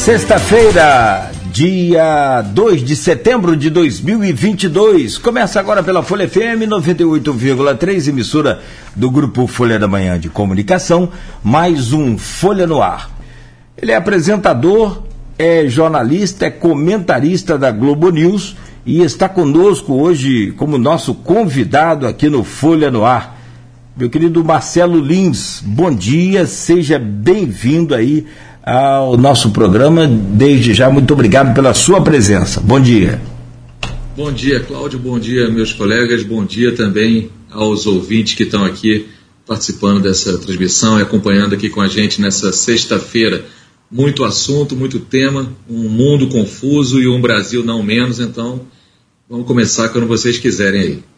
Sexta-feira, dia 2 de setembro de 2022. Começa agora pela Folha FM 98,3, emissora do grupo Folha da Manhã de Comunicação, mais um Folha no Ar. Ele é apresentador, é jornalista, é comentarista da Globo News e está conosco hoje como nosso convidado aqui no Folha no Ar. Meu querido Marcelo Lins, bom dia, seja bem-vindo aí ao nosso programa. Desde já, muito obrigado pela sua presença. Bom dia. Bom dia, Cláudio. Bom dia, meus colegas. Bom dia também aos ouvintes que estão aqui participando dessa transmissão e acompanhando aqui com a gente nessa sexta-feira. Muito assunto, muito tema, um mundo confuso e um Brasil não menos. Então, vamos começar quando vocês quiserem aí.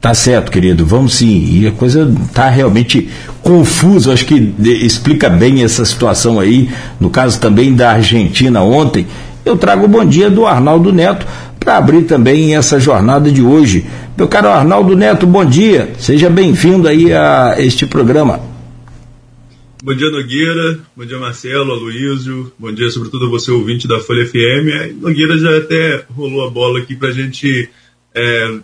Tá certo, querido, vamos sim. E a coisa tá realmente confusa, acho que explica bem essa situação aí, no caso também da Argentina ontem. Eu trago o bom dia do Arnaldo Neto para abrir também essa jornada de hoje. Meu caro Arnaldo Neto, bom dia. Seja bem-vindo aí a este programa. Bom dia, Nogueira. Bom dia, Marcelo, Aloysio. Bom dia, sobretudo, você, ouvinte da Folha FM. A Nogueira já até rolou a bola aqui para a gente é,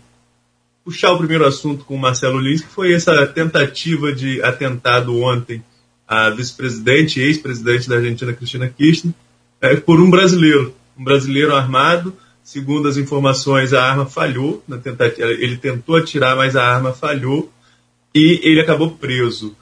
puxar o primeiro assunto com o Marcelo Lins, que foi essa tentativa de atentado ontem à vice-presidente ex-presidente da Argentina, Cristina Kirchner, é, por um brasileiro. Um brasileiro armado. Segundo as informações, a arma falhou na tentativa. Ele tentou atirar, mas a arma falhou e ele acabou preso.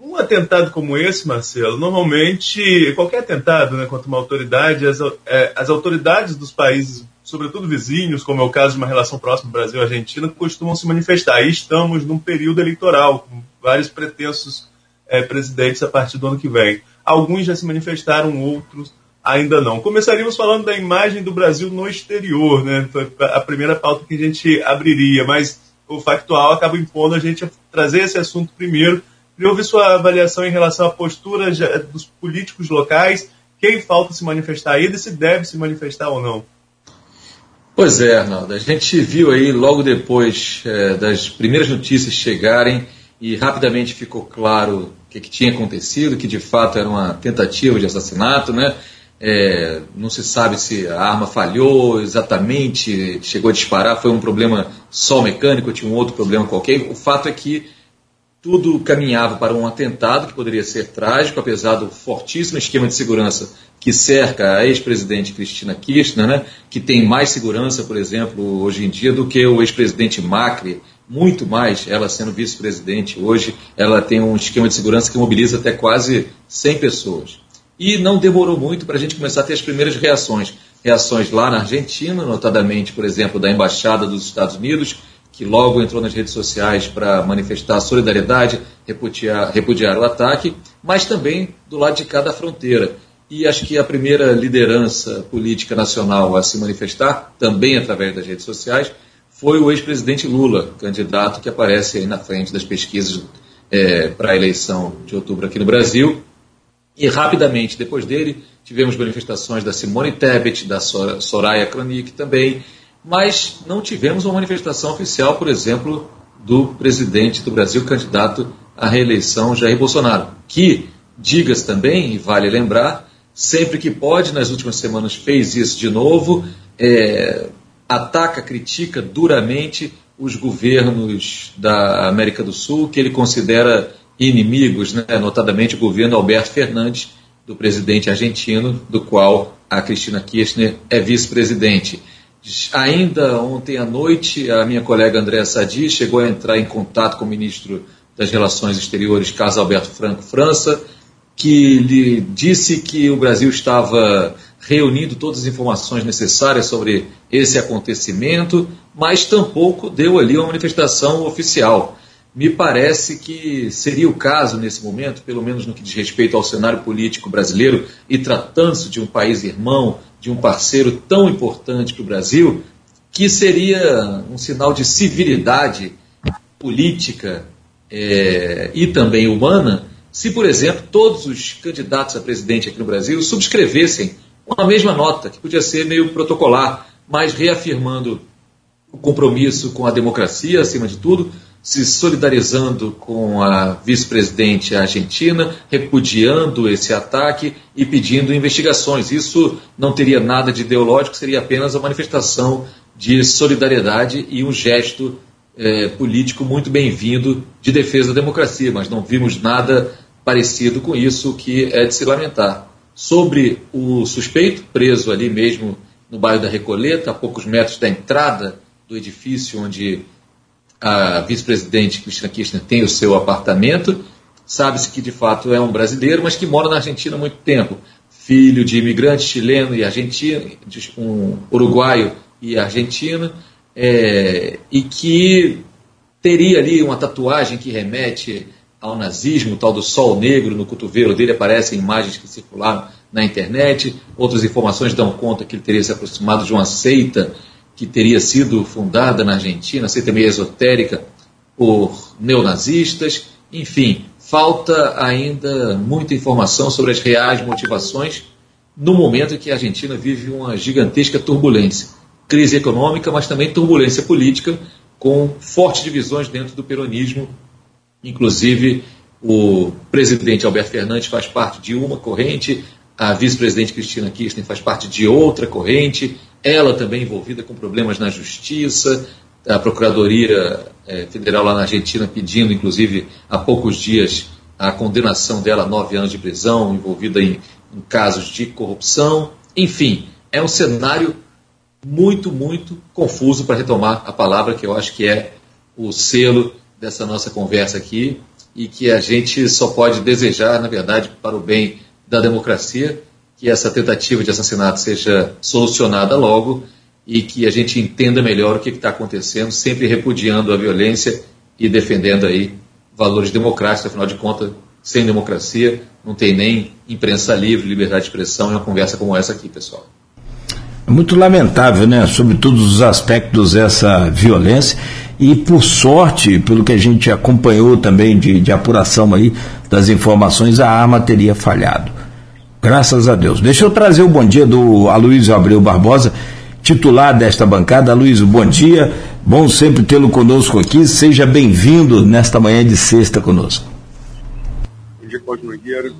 Um atentado como esse, Marcelo, normalmente, qualquer atentado né, contra uma autoridade, as, é, as autoridades dos países sobretudo vizinhos, como é o caso de uma relação próxima Brasil-Argentina, costumam se manifestar. E estamos num período eleitoral, com vários pretensos é, presidentes a partir do ano que vem. Alguns já se manifestaram, outros ainda não. Começaríamos falando da imagem do Brasil no exterior, né? Foi a primeira pauta que a gente abriria, mas o factual acaba impondo a gente trazer esse assunto primeiro. Queria ouvir sua avaliação em relação à postura dos políticos locais, quem falta se manifestar ainda se deve se manifestar ou não. Pois é, Arnaldo. A gente viu aí logo depois é, das primeiras notícias chegarem e rapidamente ficou claro o que, que, tinha acontecido, que de fato era uma tentativa de assassinato, né? É, não se sabe se a arma falhou exatamente, chegou a disparar, foi um problema só mecânico, tinha um outro problema qualquer. O fato é que tudo caminhava para um atentado que poderia ser trágico, apesar do fortíssimo esquema de segurança que cerca a ex-presidente Cristina Kirchner, né, que tem mais segurança, por exemplo, hoje em dia, do que o ex-presidente Macri, muito mais, ela sendo vice-presidente hoje, ela tem um esquema de segurança que mobiliza até quase 100 pessoas. E não demorou muito para a gente começar a ter as primeiras reações. Reações lá na Argentina, notadamente, por exemplo, da Embaixada dos Estados Unidos, que logo entrou nas redes sociais para manifestar solidariedade, repudiar, repudiar o ataque, mas também do lado de cada fronteira e acho que a primeira liderança política nacional a se manifestar, também através das redes sociais, foi o ex-presidente Lula, candidato que aparece aí na frente das pesquisas é, para a eleição de outubro aqui no Brasil. E rapidamente depois dele, tivemos manifestações da Simone Tebet, da Soraya Kronik também, mas não tivemos uma manifestação oficial, por exemplo, do presidente do Brasil, candidato à reeleição, Jair Bolsonaro, que, diga-se também, e vale lembrar, sempre que pode, nas últimas semanas fez isso de novo, é, ataca, critica duramente os governos da América do Sul, que ele considera inimigos, né? notadamente o governo Alberto Fernandes, do presidente argentino, do qual a Cristina Kirchner é vice-presidente. Ainda ontem à noite, a minha colega Andréa Sadi chegou a entrar em contato com o ministro das Relações Exteriores, Carlos Alberto Franco França, que lhe disse que o Brasil estava reunindo todas as informações necessárias sobre esse acontecimento, mas tampouco deu ali uma manifestação oficial. Me parece que seria o caso nesse momento, pelo menos no que diz respeito ao cenário político brasileiro, e tratando-se de um país irmão, de um parceiro tão importante para o Brasil, que seria um sinal de civilidade política é, e também humana se, por exemplo, todos os candidatos a presidente aqui no Brasil subscrevessem uma mesma nota, que podia ser meio protocolar, mas reafirmando o compromisso com a democracia, acima de tudo, se solidarizando com a vice-presidente argentina, repudiando esse ataque e pedindo investigações. Isso não teria nada de ideológico, seria apenas a manifestação de solidariedade e um gesto é, político muito bem-vindo de defesa da democracia, mas não vimos nada parecido com isso, que é de se lamentar. Sobre o suspeito, preso ali mesmo no bairro da Recoleta, a poucos metros da entrada do edifício onde a vice-presidente Cristina Kirchner tem o seu apartamento. Sabe-se que de fato é um brasileiro, mas que mora na Argentina há muito tempo. Filho de imigrante chileno e argentino, um uruguaio e argentino, é, e que teria ali uma tatuagem que remete ao nazismo, tal do sol negro no cotovelo dele, aparecem imagens que circularam na internet, outras informações dão conta que ele teria se aproximado de uma seita que teria sido fundada na Argentina, seita meio esotérica, por neonazistas, enfim, falta ainda muita informação sobre as reais motivações no momento em que a Argentina vive uma gigantesca turbulência. Crise econômica, mas também turbulência política, com fortes divisões dentro do peronismo Inclusive, o presidente Alberto Fernandes faz parte de uma corrente, a vice-presidente Cristina Kirchner faz parte de outra corrente, ela também envolvida com problemas na justiça, a Procuradoria é, Federal lá na Argentina pedindo, inclusive, há poucos dias, a condenação dela a nove anos de prisão, envolvida em, em casos de corrupção. Enfim, é um cenário muito, muito confuso para retomar a palavra que eu acho que é o selo dessa nossa conversa aqui e que a gente só pode desejar, na verdade, para o bem da democracia, que essa tentativa de assassinato seja solucionada logo e que a gente entenda melhor o que está acontecendo, sempre repudiando a violência e defendendo aí valores democráticos, afinal de contas, sem democracia não tem nem imprensa livre, liberdade de expressão e uma conversa como essa aqui, pessoal. É muito lamentável, né, sobre todos os aspectos essa violência e por sorte, pelo que a gente acompanhou também de, de apuração aí das informações, a arma teria falhado. Graças a Deus. Deixa eu trazer o bom dia do Aloysio Abreu Barbosa, titular desta bancada. Aloysio, bom dia. Bom sempre tê-lo conosco aqui. Seja bem-vindo nesta manhã de sexta conosco. Bom dia, Cláudio Nogueira.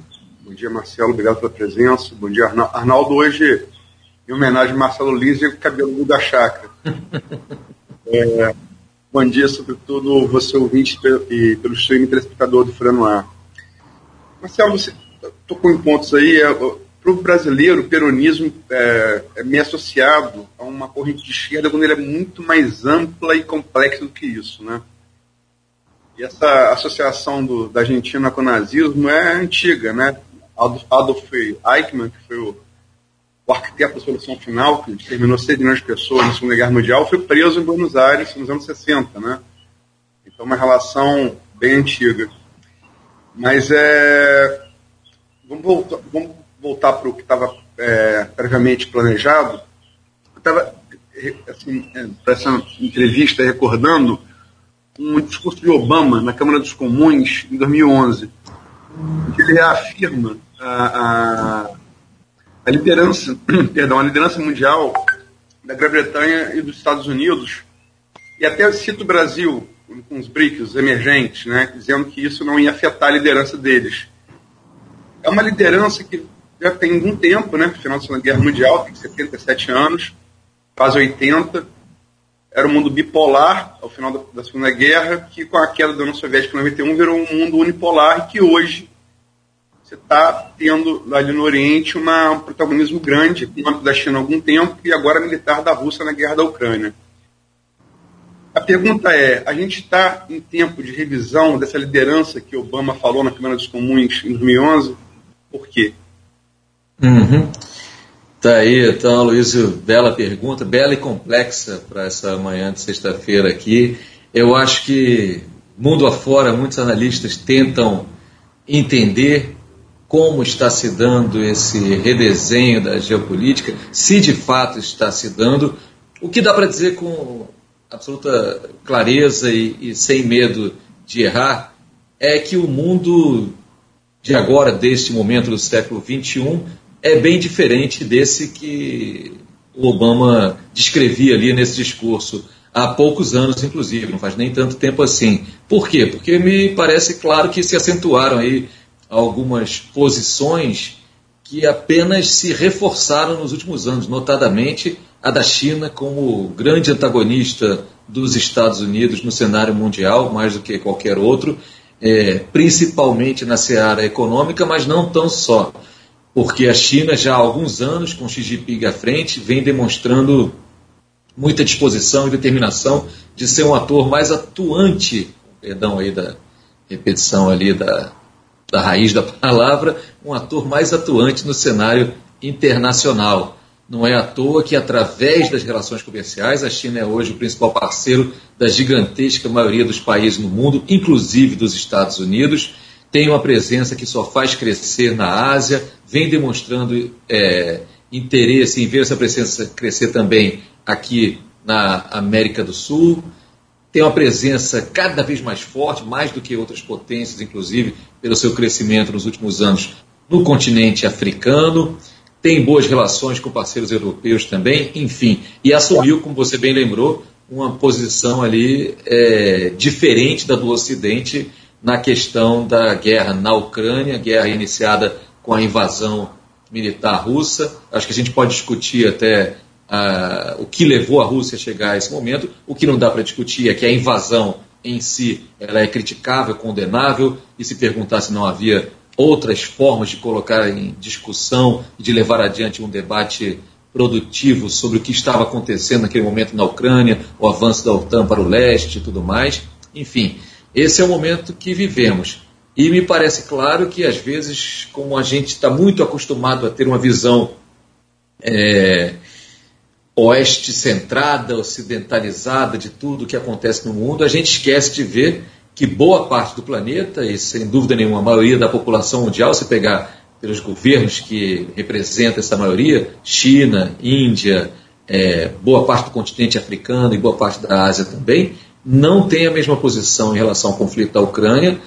Bom dia, Marcelo. Obrigado pela presença. Bom dia, Arnaldo. Hoje, em homenagem a Marcelo Lise, cabelo da chácara. É, Bom dia, sobretudo você ouvinte e pelo streaming telespectador do Furano Ar. Marcelo, você tocou em pontos aí. É, Para o brasileiro, o peronismo é, é meio associado a uma corrente de esquerda quando ele é muito mais ampla e complexa do que isso, né? E essa associação do, da Argentina com o nazismo é antiga, né? Adolf Eichmann, que foi o o arquiteto da solução final, que terminou 6 milhões de pessoas na Segunda Guerra Mundial, foi preso em Buenos Aires nos anos 60, né? Então, uma relação bem antiga. Mas é. Vamos voltar, vamos voltar para o que estava é, previamente planejado. Eu estava, assim, é, para essa entrevista, recordando um discurso de Obama na Câmara dos Comuns em 2011, em que ele reafirma a, a a liderança, perdão, a liderança mundial da Grã-Bretanha e dos Estados Unidos, e até cito o Brasil, com os BRICS emergentes, né, dizendo que isso não ia afetar a liderança deles. É uma liderança que já tem algum tempo, né, final da Segunda Guerra Mundial, tem 77 anos, quase 80, era um mundo bipolar ao final da, da Segunda Guerra, que com a queda da União Soviética em 91 virou um mundo unipolar e que hoje você está tendo ali no Oriente uma, um protagonismo grande, econômico da China há algum tempo e agora militar da Rússia na guerra da Ucrânia. A pergunta é: a gente está em tempo de revisão dessa liderança que Obama falou na Câmara dos Comuns em 2011? Por quê? Uhum. Tá aí, então, Luísio, bela pergunta, bela e complexa para essa manhã de sexta-feira aqui. Eu acho que, mundo afora, muitos analistas tentam entender como está se dando esse redesenho da geopolítica, se de fato está se dando. O que dá para dizer com absoluta clareza e, e, sem medo de errar é que o mundo de agora, deste momento do século XXI, é bem diferente desse que o Obama descrevia ali nesse discurso. há poucos anos, inclusive, não faz nem tanto tempo assim. Por quê? Porque me parece claro que se acentuaram aí algumas posições que apenas se reforçaram nos últimos anos, notadamente a da China como grande antagonista dos Estados Unidos no cenário mundial, mais do que qualquer outro, é, principalmente na seara econômica, mas não tão só, porque a China já há alguns anos, com Xi Jinping à frente, vem demonstrando muita disposição e determinação de ser um ator mais atuante, perdão aí da repetição ali da, da raiz da palavra, um ator mais atuante no cenário internacional. Não é à toa que, através das relações comerciais, a China é hoje o principal parceiro da gigantesca maioria dos países no mundo, inclusive dos Estados Unidos. Tem uma presença que só faz crescer na Ásia, vem demonstrando é, interesse em ver essa presença crescer também aqui na América do Sul. Tem uma presença cada vez mais forte, mais do que outras potências, inclusive pelo seu crescimento nos últimos anos no continente africano tem boas relações com parceiros europeus também, enfim, e assumiu, como você bem lembrou, uma posição ali é, diferente da do Ocidente na questão da guerra na Ucrânia, guerra iniciada com a invasão militar russa. Acho que a gente pode discutir até uh, o que levou a Rússia a chegar a esse momento. O que não dá para discutir é que a invasão em si ela é criticável, condenável, e se perguntar se não havia outras formas de colocar em discussão e de levar adiante um debate produtivo sobre o que estava acontecendo naquele momento na Ucrânia, o avanço da OTAN para o leste e tudo mais. Enfim, esse é o momento que vivemos. E me parece claro que, às vezes, como a gente está muito acostumado a ter uma visão é, oeste-centrada, ocidentalizada de tudo o que acontece no mundo, a gente esquece de ver que boa parte do planeta, e sem dúvida nenhuma a maioria da população mundial, se pegar pelos governos que representam essa maioria, China, Índia, é, boa parte do continente africano e boa parte da Ásia também, não tem a mesma posição em relação ao conflito da Ucrânia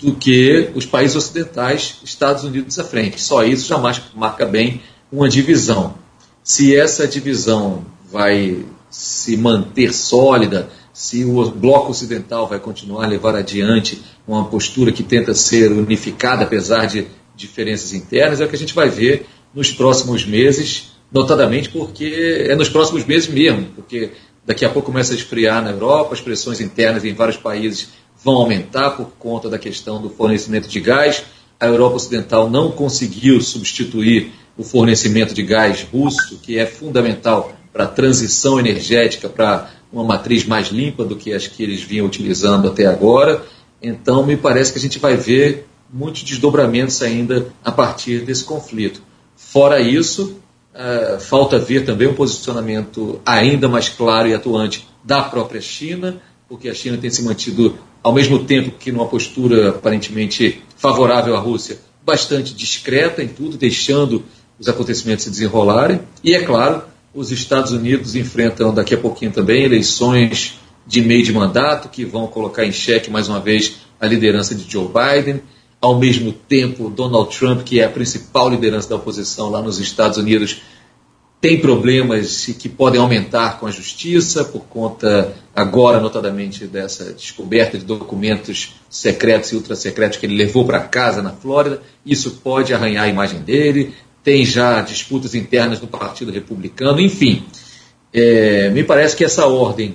do que os países ocidentais, Estados Unidos à frente. Só isso já marca bem uma divisão. Se essa divisão vai se manter sólida, se o bloco ocidental vai continuar a levar adiante uma postura que tenta ser unificada, apesar de diferenças internas, é o que a gente vai ver nos próximos meses, notadamente porque é nos próximos meses mesmo, porque daqui a pouco começa a esfriar na Europa, as pressões internas em vários países vão aumentar por conta da questão do fornecimento de gás. A Europa Ocidental não conseguiu substituir o fornecimento de gás russo, que é fundamental para a transição energética, para uma matriz mais limpa do que as que eles vinham utilizando até agora. Então, me parece que a gente vai ver muitos desdobramentos ainda a partir desse conflito. Fora isso, uh, falta ver também um posicionamento ainda mais claro e atuante da própria China, porque a China tem se mantido, ao mesmo tempo que numa postura aparentemente favorável à Rússia, bastante discreta em tudo, deixando os acontecimentos se desenrolarem. E, é claro, os Estados Unidos enfrentam daqui a pouquinho também eleições de meio de mandato que vão colocar em xeque mais uma vez a liderança de Joe Biden. Ao mesmo tempo, Donald Trump, que é a principal liderança da oposição lá nos Estados Unidos, tem problemas que podem aumentar com a justiça por conta, agora, notadamente, dessa descoberta de documentos secretos e ultrasecretos que ele levou para casa na Flórida. Isso pode arranhar a imagem dele tem já disputas internas no Partido Republicano, enfim. É, me parece que essa ordem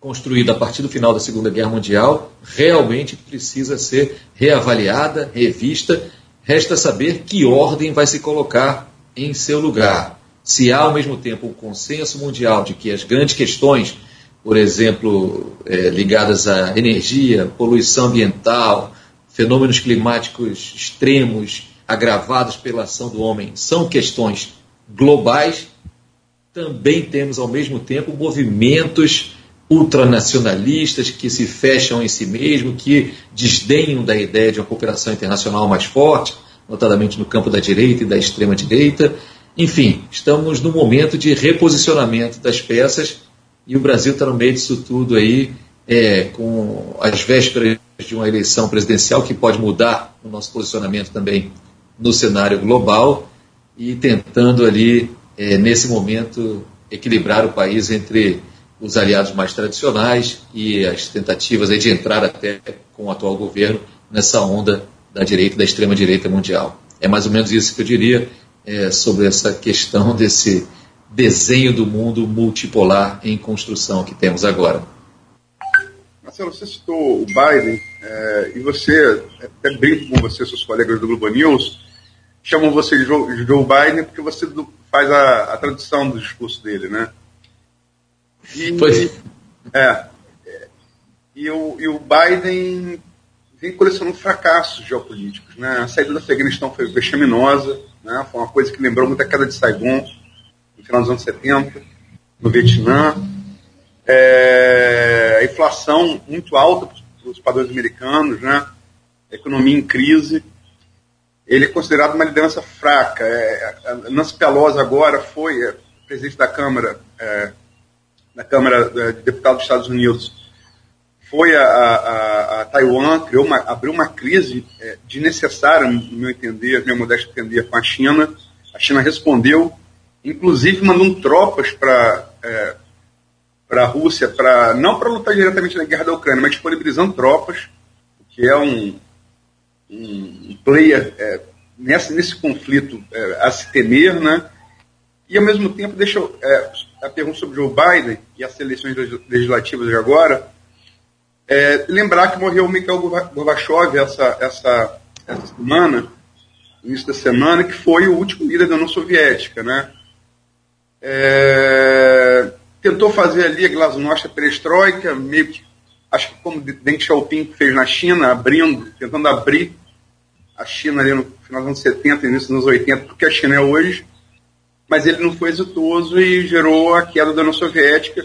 construída a partir do final da Segunda Guerra Mundial realmente precisa ser reavaliada, revista. Resta saber que ordem vai se colocar em seu lugar. Se há ao mesmo tempo um consenso mundial de que as grandes questões, por exemplo, é, ligadas à energia, poluição ambiental, fenômenos climáticos extremos, agravados pela ação do homem. São questões globais, também temos ao mesmo tempo movimentos ultranacionalistas que se fecham em si mesmo, que desdenham da ideia de uma cooperação internacional mais forte, notadamente no campo da direita e da extrema direita. Enfim, estamos num momento de reposicionamento das peças e o Brasil está no meio disso tudo aí, é, com as vésperas de uma eleição presidencial que pode mudar o nosso posicionamento também no cenário global e tentando ali, é, nesse momento, equilibrar o país entre os aliados mais tradicionais e as tentativas de entrar até com o atual governo nessa onda da direita, da extrema direita mundial. É mais ou menos isso que eu diria é, sobre essa questão desse desenho do mundo multipolar em construção que temos agora. Marcelo, você citou o Biden é, e você, até brinco com você, seus colegas do Globo News, chamam você de Joe, Joe Biden porque você faz a, a, tradução do discurso dele, né? E, pois. É. E o, e o Biden vem colecionando fracassos geopolíticos, né? A saída do Afeganistão foi vexaminosa, né? Foi uma coisa que lembrou muito a queda de Saigon no final dos anos 70, no Vietnã. É, a inflação muito alta para os padrões americanos, né? A economia em crise ele é considerado uma liderança fraca. É, Nancy Pelosi agora foi é, presidente da Câmara, é, da Câmara de Deputados dos Estados Unidos, foi a, a, a Taiwan, criou uma, abriu uma crise é, desnecessária, no meu entender, no meu modesto entender, com a China. A China respondeu, inclusive mandando tropas para é, para a Rússia, pra, não para lutar diretamente na guerra da Ucrânia, mas disponibilizando tropas, que é um, um player é, nessa, nesse conflito é, a se temer, né? E ao mesmo tempo, deixa eu, é, a pergunta sobre Joe Biden e as eleições legislativas de agora, é, lembrar que morreu o Mikhail Gorbachev essa, essa, essa semana, início da semana, que foi o último líder da União Soviética, né? É, tentou fazer ali a glasnost, perestroika, meio que acho que como Deng Xiaoping fez na China, abrindo, tentando abrir a China ali no final dos anos 70, início dos anos 80, porque a China é hoje, mas ele não foi exitoso e gerou a queda da União Soviética,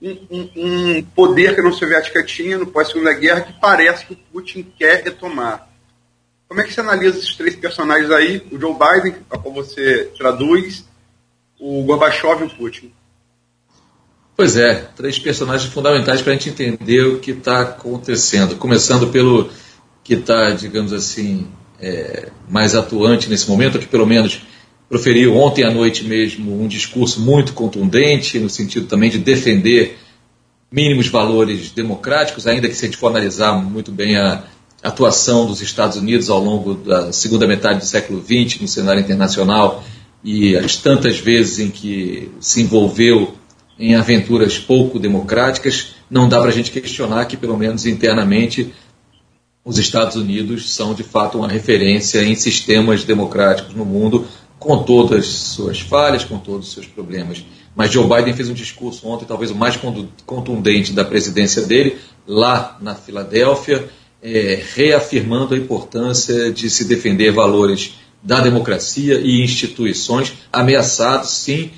um, um, um poder que a União Soviética tinha no pós-segunda guerra que parece que o Putin quer retomar. Como é que você analisa esses três personagens aí, o Joe Biden, a qual você traduz, o Gorbachev e o Putin? Pois é, três personagens fundamentais para a gente entender o que está acontecendo. Começando pelo que está, digamos assim, é, mais atuante nesse momento, que pelo menos proferiu ontem à noite mesmo um discurso muito contundente, no sentido também de defender mínimos valores democráticos, ainda que se a gente for analisar muito bem a atuação dos Estados Unidos ao longo da segunda metade do século XX no cenário internacional e as tantas vezes em que se envolveu em aventuras pouco democráticas, não dá para a gente questionar que, pelo menos internamente, os Estados Unidos são de fato uma referência em sistemas democráticos no mundo, com todas as suas falhas, com todos os seus problemas. Mas Joe Biden fez um discurso ontem, talvez o mais contundente da presidência dele, lá na Filadélfia, é, reafirmando a importância de se defender valores da democracia e instituições ameaçados, sim,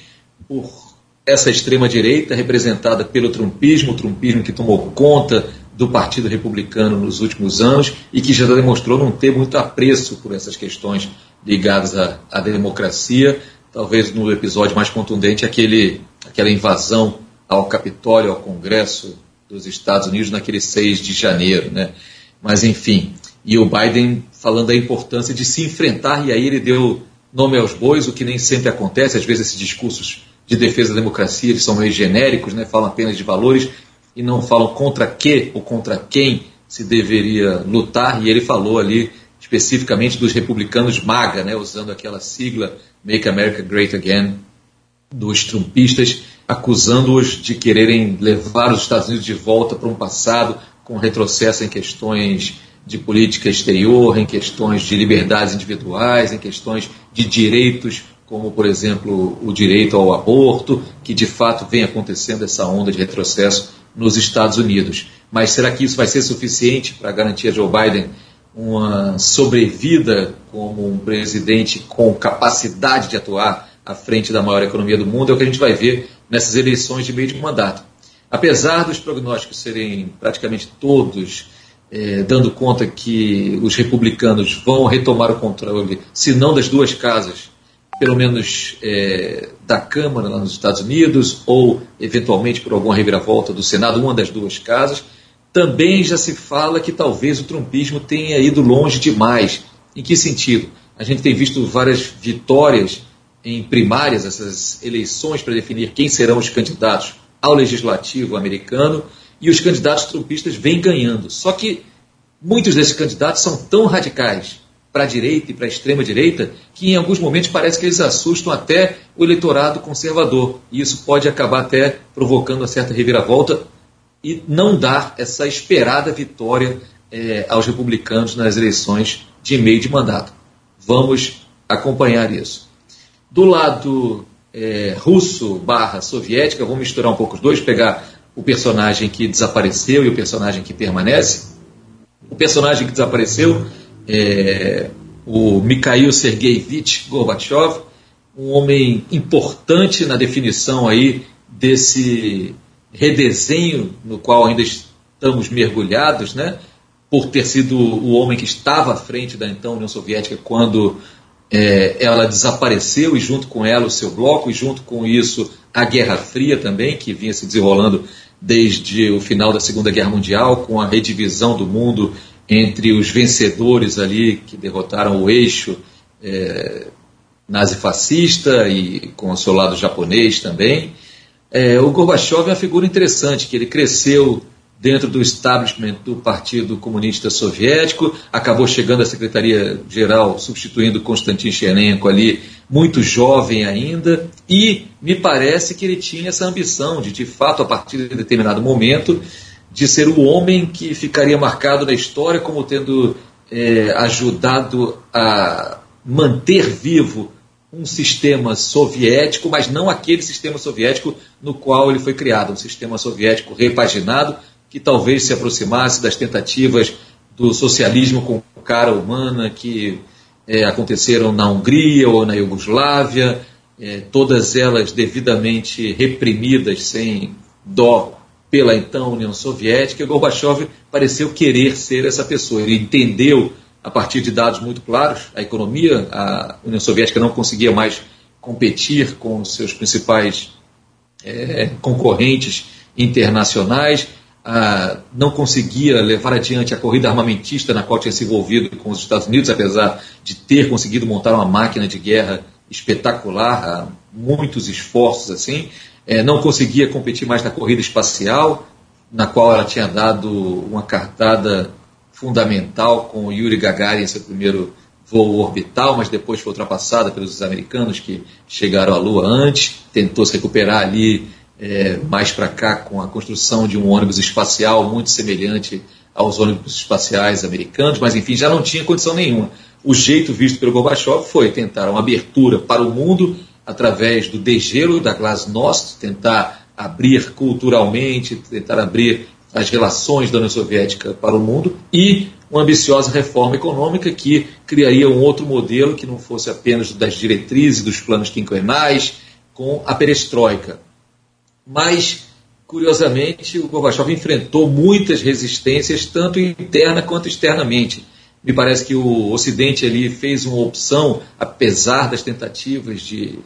por essa extrema-direita representada pelo trumpismo, o trumpismo que tomou conta do Partido Republicano nos últimos anos e que já demonstrou não ter muito apreço por essas questões ligadas à, à democracia. Talvez no episódio mais contundente, aquele, aquela invasão ao Capitólio, ao Congresso dos Estados Unidos, naquele 6 de janeiro. Né? Mas, enfim, e o Biden falando da importância de se enfrentar, e aí ele deu nome aos bois, o que nem sempre acontece, às vezes esses discursos de defesa da democracia, eles são meio genéricos, né? falam apenas de valores e não falam contra que ou contra quem se deveria lutar, e ele falou ali especificamente dos republicanos MAGA, né? usando aquela sigla Make America Great Again, dos trumpistas, acusando-os de quererem levar os Estados Unidos de volta para um passado com retrocesso em questões de política exterior, em questões de liberdades individuais, em questões de direitos como, por exemplo, o direito ao aborto, que de fato vem acontecendo essa onda de retrocesso nos Estados Unidos. Mas será que isso vai ser suficiente para garantir a Joe Biden uma sobrevida como um presidente com capacidade de atuar à frente da maior economia do mundo? É o que a gente vai ver nessas eleições de meio de mandato. Apesar dos prognósticos serem praticamente todos é, dando conta que os republicanos vão retomar o controle, se não das duas casas pelo menos é, da Câmara lá nos Estados Unidos, ou eventualmente por alguma reviravolta do Senado, uma das duas casas, também já se fala que talvez o trumpismo tenha ido longe demais. Em que sentido? A gente tem visto várias vitórias em primárias, essas eleições para definir quem serão os candidatos ao legislativo americano e os candidatos trumpistas vêm ganhando. Só que muitos desses candidatos são tão radicais para a direita e para a extrema direita que em alguns momentos parece que eles assustam até o eleitorado conservador. E isso pode acabar até provocando uma certa reviravolta e não dar essa esperada vitória é, aos republicanos nas eleições de meio de mandato. Vamos acompanhar isso. Do lado é, russo barra soviética, vamos misturar um pouco os dois, pegar o personagem que desapareceu e o personagem que permanece. O personagem que desapareceu é o Mikhail Sergeyevich Gorbachev, um homem importante na definição aí desse redesenho no qual ainda estamos mergulhados, né? por ter sido o homem que estava à frente da então União Soviética quando é, ela desapareceu e junto com ela o seu bloco e junto com isso a Guerra Fria também que vinha se desenrolando desde o final da Segunda Guerra Mundial com a redivisão do mundo entre os vencedores ali que derrotaram o eixo é, nazifascista e com o seu lado japonês também. É, o Gorbachev é uma figura interessante, que ele cresceu dentro do establishment do Partido Comunista Soviético, acabou chegando à Secretaria-Geral, substituindo Konstantin Chernenko ali, muito jovem ainda, e me parece que ele tinha essa ambição de, de fato, a partir de determinado momento, de ser o homem que ficaria marcado na história como tendo é, ajudado a manter vivo um sistema soviético, mas não aquele sistema soviético no qual ele foi criado, um sistema soviético repaginado, que talvez se aproximasse das tentativas do socialismo com cara humana que é, aconteceram na Hungria ou na Iugoslávia, é, todas elas devidamente reprimidas sem dó pela então União Soviética, e Gorbachev pareceu querer ser essa pessoa. Ele entendeu, a partir de dados muito claros, a economia, a União Soviética não conseguia mais competir com seus principais é, concorrentes internacionais, não conseguia levar adiante a corrida armamentista na qual tinha se envolvido com os Estados Unidos, apesar de ter conseguido montar uma máquina de guerra espetacular, muitos esforços assim, é, não conseguia competir mais na corrida espacial, na qual ela tinha dado uma cartada fundamental com o Yuri Gagarin, seu primeiro voo orbital, mas depois foi ultrapassada pelos americanos que chegaram à Lua antes, tentou se recuperar ali é, mais para cá com a construção de um ônibus espacial muito semelhante aos ônibus espaciais americanos, mas enfim, já não tinha condição nenhuma. O jeito visto pelo Gorbachev foi tentar uma abertura para o mundo através do degelo da Glasnost, tentar abrir culturalmente, tentar abrir as relações da União Soviética para o mundo e uma ambiciosa reforma econômica que criaria um outro modelo que não fosse apenas das diretrizes dos planos quinquenais, com a perestroika, mas, curiosamente, o Gorbachev enfrentou muitas resistências, tanto interna quanto externamente. Me parece que o Ocidente ali fez uma opção, apesar das tentativas de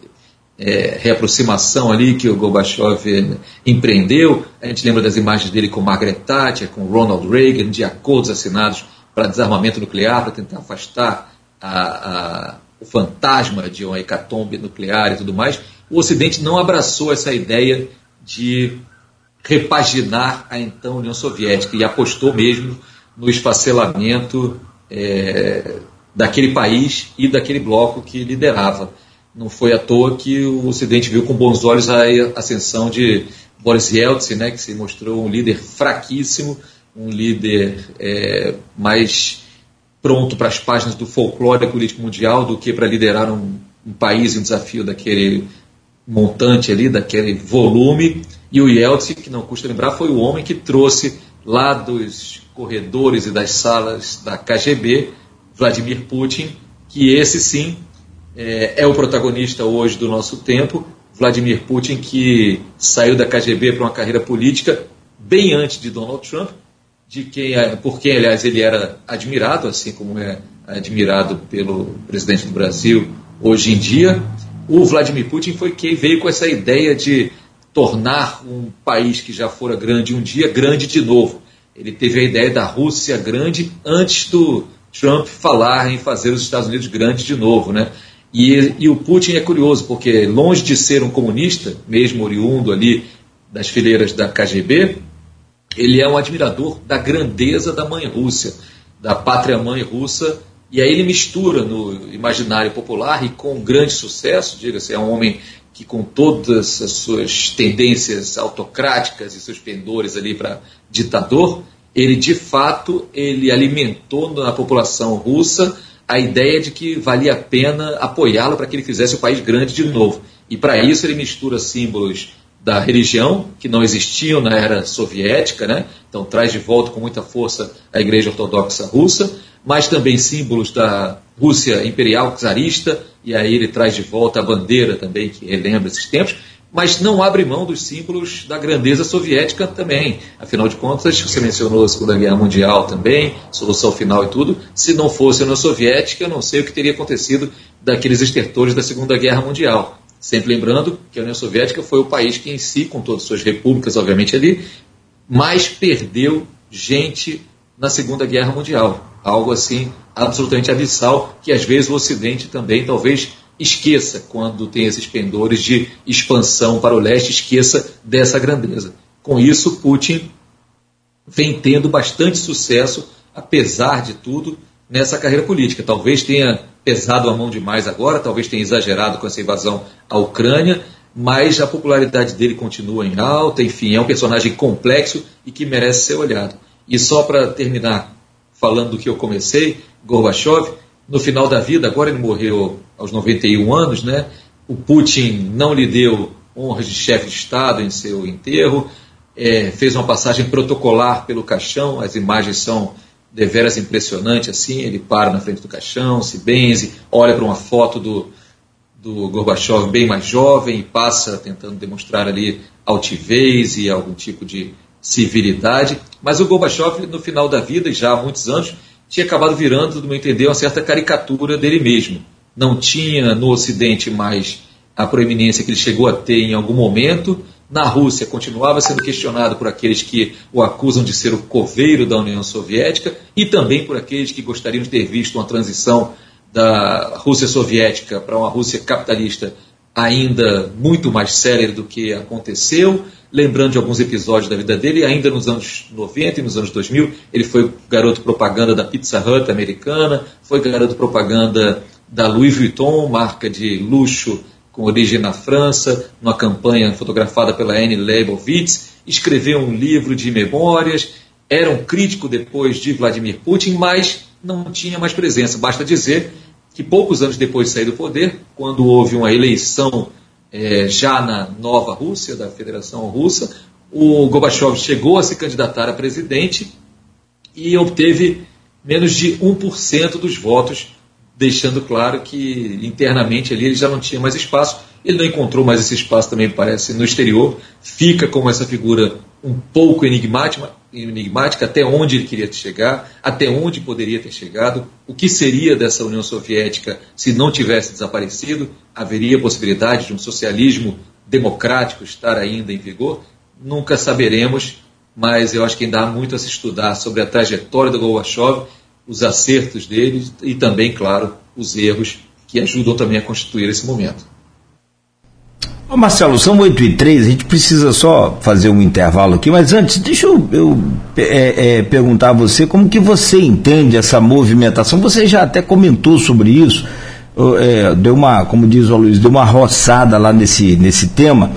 é, reaproximação ali que o Gorbachev empreendeu. A gente lembra das imagens dele com Margaret Thatcher, com Ronald Reagan, de acordos assinados para desarmamento nuclear, para tentar afastar a, a, o fantasma de uma hecatombe nuclear e tudo mais. O Ocidente não abraçou essa ideia de repaginar a então União Soviética e apostou mesmo no esfacelamento é, daquele país e daquele bloco que liderava. Não foi à toa que o Ocidente viu com bons olhos a ascensão de Boris Yeltsin, né, que se mostrou um líder fraquíssimo, um líder é, mais pronto para as páginas do folclore político mundial do que para liderar um, um país e um desafio daquele montante ali, daquele volume, e o Yeltsin, que não custa lembrar, foi o homem que trouxe lá dos corredores e das salas da KGB, Vladimir Putin, que esse sim é, é o protagonista hoje do nosso tempo, Vladimir Putin, que saiu da KGB para uma carreira política bem antes de Donald Trump, de quem, por quem, aliás, ele era admirado, assim como é admirado pelo presidente do Brasil hoje em dia o Vladimir Putin foi quem veio com essa ideia de tornar um país que já fora grande um dia grande de novo. Ele teve a ideia da Rússia grande antes do Trump falar em fazer os Estados Unidos grandes de novo, né? E, e o Putin é curioso porque longe de ser um comunista, mesmo oriundo ali das fileiras da KGB, ele é um admirador da grandeza da mãe Rússia, da pátria mãe russa, e aí ele mistura no imaginário popular e com grande sucesso, diga-se, é um homem que com todas as suas tendências autocráticas e seus pendores ali para ditador, ele de fato ele alimentou na população russa a ideia de que valia a pena apoiá-lo para que ele fizesse o país grande de novo. E para isso ele mistura símbolos da religião, que não existiam na era soviética, né? então traz de volta com muita força a Igreja Ortodoxa Russa, mas também símbolos da Rússia imperial czarista, e aí ele traz de volta a bandeira também, que relembra esses tempos, mas não abre mão dos símbolos da grandeza soviética também. Afinal de contas, você mencionou a Segunda Guerra Mundial também, solução final e tudo. Se não fosse a União Soviética, eu não sei o que teria acontecido daqueles estertores da Segunda Guerra Mundial. Sempre lembrando que a União Soviética foi o país que, em si, com todas as suas repúblicas, obviamente, ali, mais perdeu gente na Segunda Guerra Mundial. Algo assim absolutamente abissal, que às vezes o Ocidente também talvez esqueça quando tem esses pendores de expansão para o leste, esqueça dessa grandeza. Com isso, Putin vem tendo bastante sucesso, apesar de tudo, nessa carreira política. Talvez tenha pesado a mão demais agora, talvez tenha exagerado com essa invasão à Ucrânia, mas a popularidade dele continua em alta, enfim, é um personagem complexo e que merece ser olhado. E só para terminar falando do que eu comecei, Gorbachev, no final da vida, agora ele morreu aos 91 anos, né? O Putin não lhe deu honras de chefe de Estado em seu enterro, é, fez uma passagem protocolar pelo caixão, as imagens são deveras impressionante assim, ele para na frente do caixão, se benze, olha para uma foto do, do Gorbachev bem mais jovem e passa tentando demonstrar ali altivez e algum tipo de civilidade. Mas o Gorbachev, no final da vida, já há muitos anos, tinha acabado virando, no meu entender, uma certa caricatura dele mesmo. Não tinha no Ocidente mais a proeminência que ele chegou a ter em algum momento, na Rússia continuava sendo questionado por aqueles que o acusam de ser o coveiro da União Soviética e também por aqueles que gostariam de ter visto uma transição da Rússia soviética para uma Rússia capitalista ainda muito mais séria do que aconteceu. Lembrando de alguns episódios da vida dele, ainda nos anos 90 e nos anos 2000, ele foi garoto propaganda da Pizza Hut americana, foi garoto propaganda da Louis Vuitton, marca de luxo com origem na França, numa campanha fotografada pela Anne Leibovitz, escreveu um livro de memórias, era um crítico depois de Vladimir Putin, mas não tinha mais presença. Basta dizer que poucos anos depois de sair do poder, quando houve uma eleição é, já na nova Rússia, da Federação Russa, o Gorbachev chegou a se candidatar a presidente e obteve menos de 1% dos votos deixando claro que internamente ali ele já não tinha mais espaço. Ele não encontrou mais esse espaço também, parece, no exterior. Fica como essa figura um pouco enigmática, enigmática até onde ele queria chegar, até onde poderia ter chegado, o que seria dessa União Soviética se não tivesse desaparecido, haveria possibilidade de um socialismo democrático estar ainda em vigor? Nunca saberemos, mas eu acho que ainda há muito a se estudar sobre a trajetória do Gorbachev os acertos deles e também, claro, os erros que ajudam também a constituir esse momento. Ô Marcelo, são 8 e 3 a gente precisa só fazer um intervalo aqui, mas antes, deixa eu, eu é, é, perguntar a você como que você entende essa movimentação. Você já até comentou sobre isso, é, deu uma, como diz o Luiz, deu uma roçada lá nesse, nesse tema,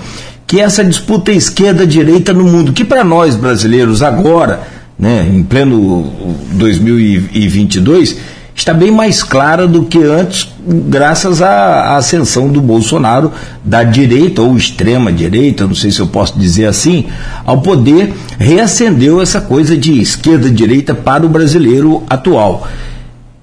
que é essa disputa esquerda-direita no mundo, que para nós brasileiros agora né, em pleno 2022, está bem mais clara do que antes, graças à ascensão do Bolsonaro, da direita ou extrema direita, não sei se eu posso dizer assim, ao poder, reacendeu essa coisa de esquerda-direita para o brasileiro atual.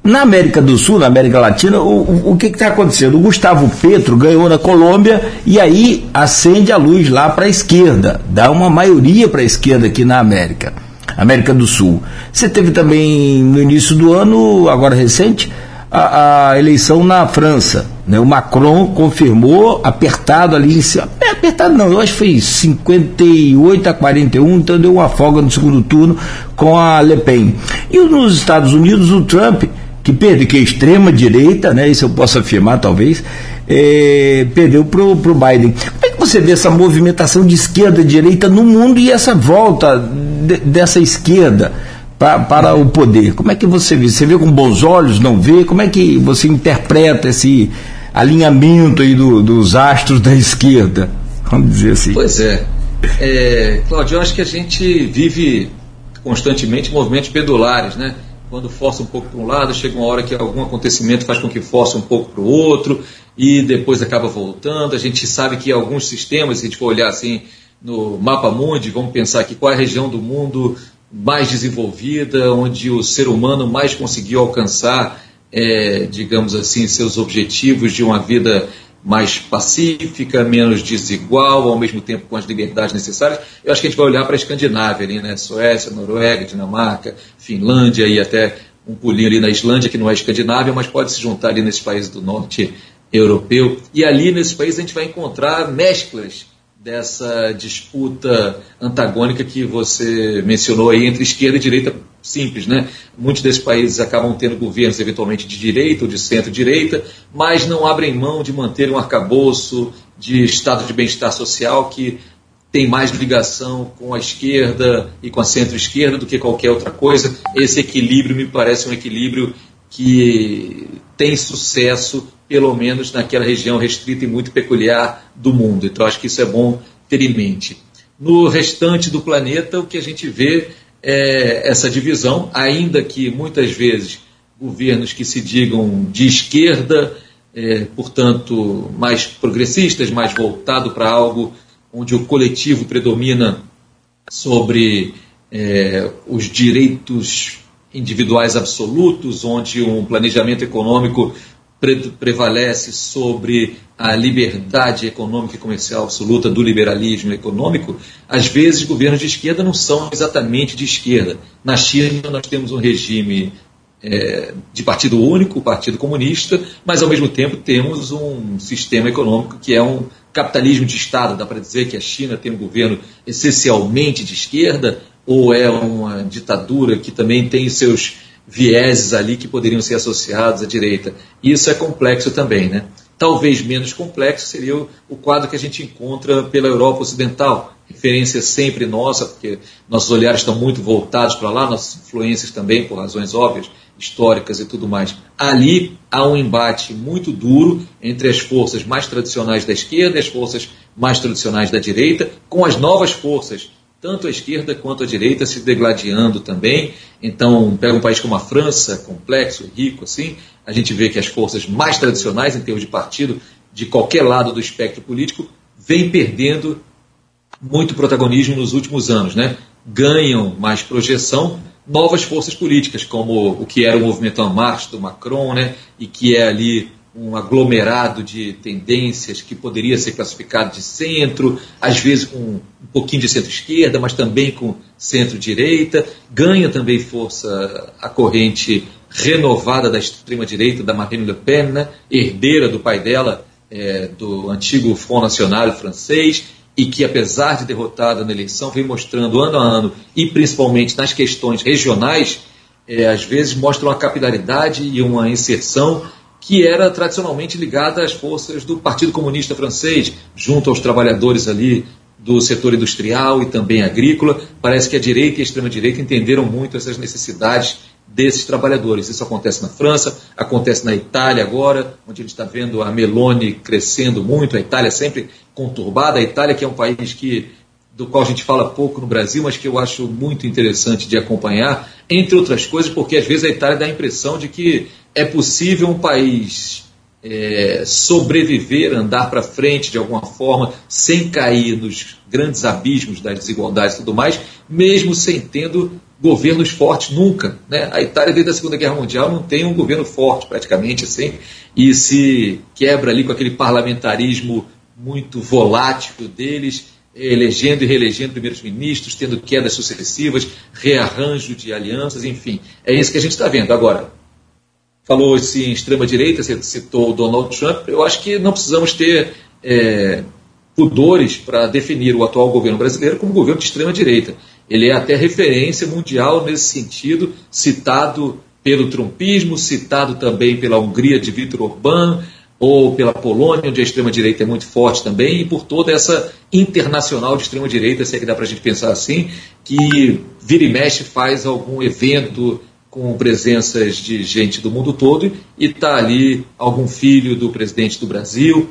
Na América do Sul, na América Latina, o, o que está acontecendo? O Gustavo Petro ganhou na Colômbia e aí acende a luz lá para a esquerda, dá uma maioria para a esquerda aqui na América. América do Sul. Você teve também no início do ano, agora recente, a, a eleição na França. Né? O Macron confirmou, apertado ali em cima. É, apertado não, eu acho que foi 58 a 41, então deu uma folga no segundo turno com a Le Pen. E nos Estados Unidos, o Trump que perdeu, que é extrema direita, né? Isso eu posso afirmar talvez, é, perdeu para o Biden. Como é que você vê essa movimentação de esquerda e direita no mundo e essa volta de, dessa esquerda pra, para o poder? Como é que você vê? Você vê com bons olhos, não vê? Como é que você interpreta esse alinhamento aí do, dos astros da esquerda? Vamos dizer assim. Pois é. é Cláudio, eu acho que a gente vive constantemente movimentos pendulares, né? Quando força um pouco para um lado, chega uma hora que algum acontecimento faz com que force um pouco para o outro e depois acaba voltando. A gente sabe que alguns sistemas, se a gente for olhar assim no mapa mundi, vamos pensar aqui qual é a região do mundo mais desenvolvida, onde o ser humano mais conseguiu alcançar, é, digamos assim, seus objetivos de uma vida mais pacífica, menos desigual, ao mesmo tempo com as liberdades necessárias. Eu acho que a gente vai olhar para a Escandinávia ali, né? Suécia, Noruega, Dinamarca, Finlândia e até um pulinho ali na Islândia, que não é Escandinávia, mas pode se juntar ali nesses países do norte europeu. E ali nesses países a gente vai encontrar mesclas dessa disputa antagônica que você mencionou aí entre esquerda e direita simples, né? Muitos desses países acabam tendo governos eventualmente de direita ou de centro-direita, mas não abrem mão de manter um arcabouço de estado de bem-estar social que tem mais ligação com a esquerda e com a centro-esquerda do que qualquer outra coisa. Esse equilíbrio me parece um equilíbrio que tem sucesso pelo menos naquela região restrita e muito peculiar do mundo. Então, acho que isso é bom ter em mente. No restante do planeta, o que a gente vê é essa divisão, ainda que muitas vezes governos que se digam de esquerda, é, portanto, mais progressistas, mais voltado para algo onde o coletivo predomina sobre é, os direitos individuais absolutos, onde um planejamento econômico pre prevalece sobre a liberdade econômica e comercial absoluta do liberalismo econômico, às vezes governos de esquerda não são exatamente de esquerda. Na China nós temos um regime é, de partido único, o Partido Comunista, mas ao mesmo tempo temos um sistema econômico que é um capitalismo de Estado. Dá para dizer que a China tem um governo essencialmente de esquerda ou é uma ditadura que também tem seus vieses ali que poderiam ser associados à direita. Isso é complexo também, né? Talvez menos complexo seria o, quadro que a gente encontra pela Europa Ocidental, referência sempre nossa, porque nossos olhares estão muito voltados para lá, nossas influências também, por razões óbvias, históricas e tudo mais. Ali há um embate muito duro entre as forças mais tradicionais da esquerda e as forças mais tradicionais da direita, com as novas forças tanto a esquerda quanto a direita se degladiando também. Então, pega um país como a França, complexo, rico, assim, a gente vê que as forças mais tradicionais, em termos de partido, de qualquer lado do espectro político, vêm perdendo muito protagonismo nos últimos anos, né? Ganham mais projeção novas forças políticas, como o que era o movimento En do Macron, né? E que é ali um aglomerado de tendências que poderia ser classificado de centro, às vezes com um pouquinho de centro-esquerda, mas também com centro-direita. Ganha também força a corrente renovada da extrema-direita, da Marine Le Pen, né? herdeira do pai dela, é, do antigo Front National francês, e que, apesar de derrotada na eleição, vem mostrando ano a ano, e principalmente nas questões regionais, é, às vezes mostra uma capilaridade e uma inserção que era tradicionalmente ligada às forças do Partido Comunista Francês, junto aos trabalhadores ali do setor industrial e também agrícola. Parece que a direita e a extrema-direita entenderam muito essas necessidades desses trabalhadores. Isso acontece na França, acontece na Itália agora, onde a gente está vendo a Meloni crescendo muito, a Itália sempre conturbada, a Itália que é um país que do qual a gente fala pouco no Brasil, mas que eu acho muito interessante de acompanhar, entre outras coisas, porque às vezes a Itália dá a impressão de que é possível um país é, sobreviver, andar para frente de alguma forma, sem cair nos grandes abismos das desigualdades e tudo mais, mesmo sem tendo governos fortes nunca. Né? A Itália, desde a Segunda Guerra Mundial, não tem um governo forte, praticamente assim, e se quebra ali com aquele parlamentarismo muito volátil deles, elegendo e reelegendo primeiros ministros, tendo quedas sucessivas, rearranjo de alianças, enfim. É isso que a gente está vendo. Agora, falou-se em extrema-direita, você citou o Donald Trump, eu acho que não precisamos ter é, pudores para definir o atual governo brasileiro como governo de extrema-direita. Ele é até referência mundial nesse sentido, citado pelo trumpismo, citado também pela Hungria de Viktor Orbán, ou pela Polônia, onde a extrema-direita é muito forte também, e por toda essa internacional de extrema-direita, se é que dá para a gente pensar assim, que vira e mexe faz algum evento com presenças de gente do mundo todo e está ali algum filho do presidente do Brasil.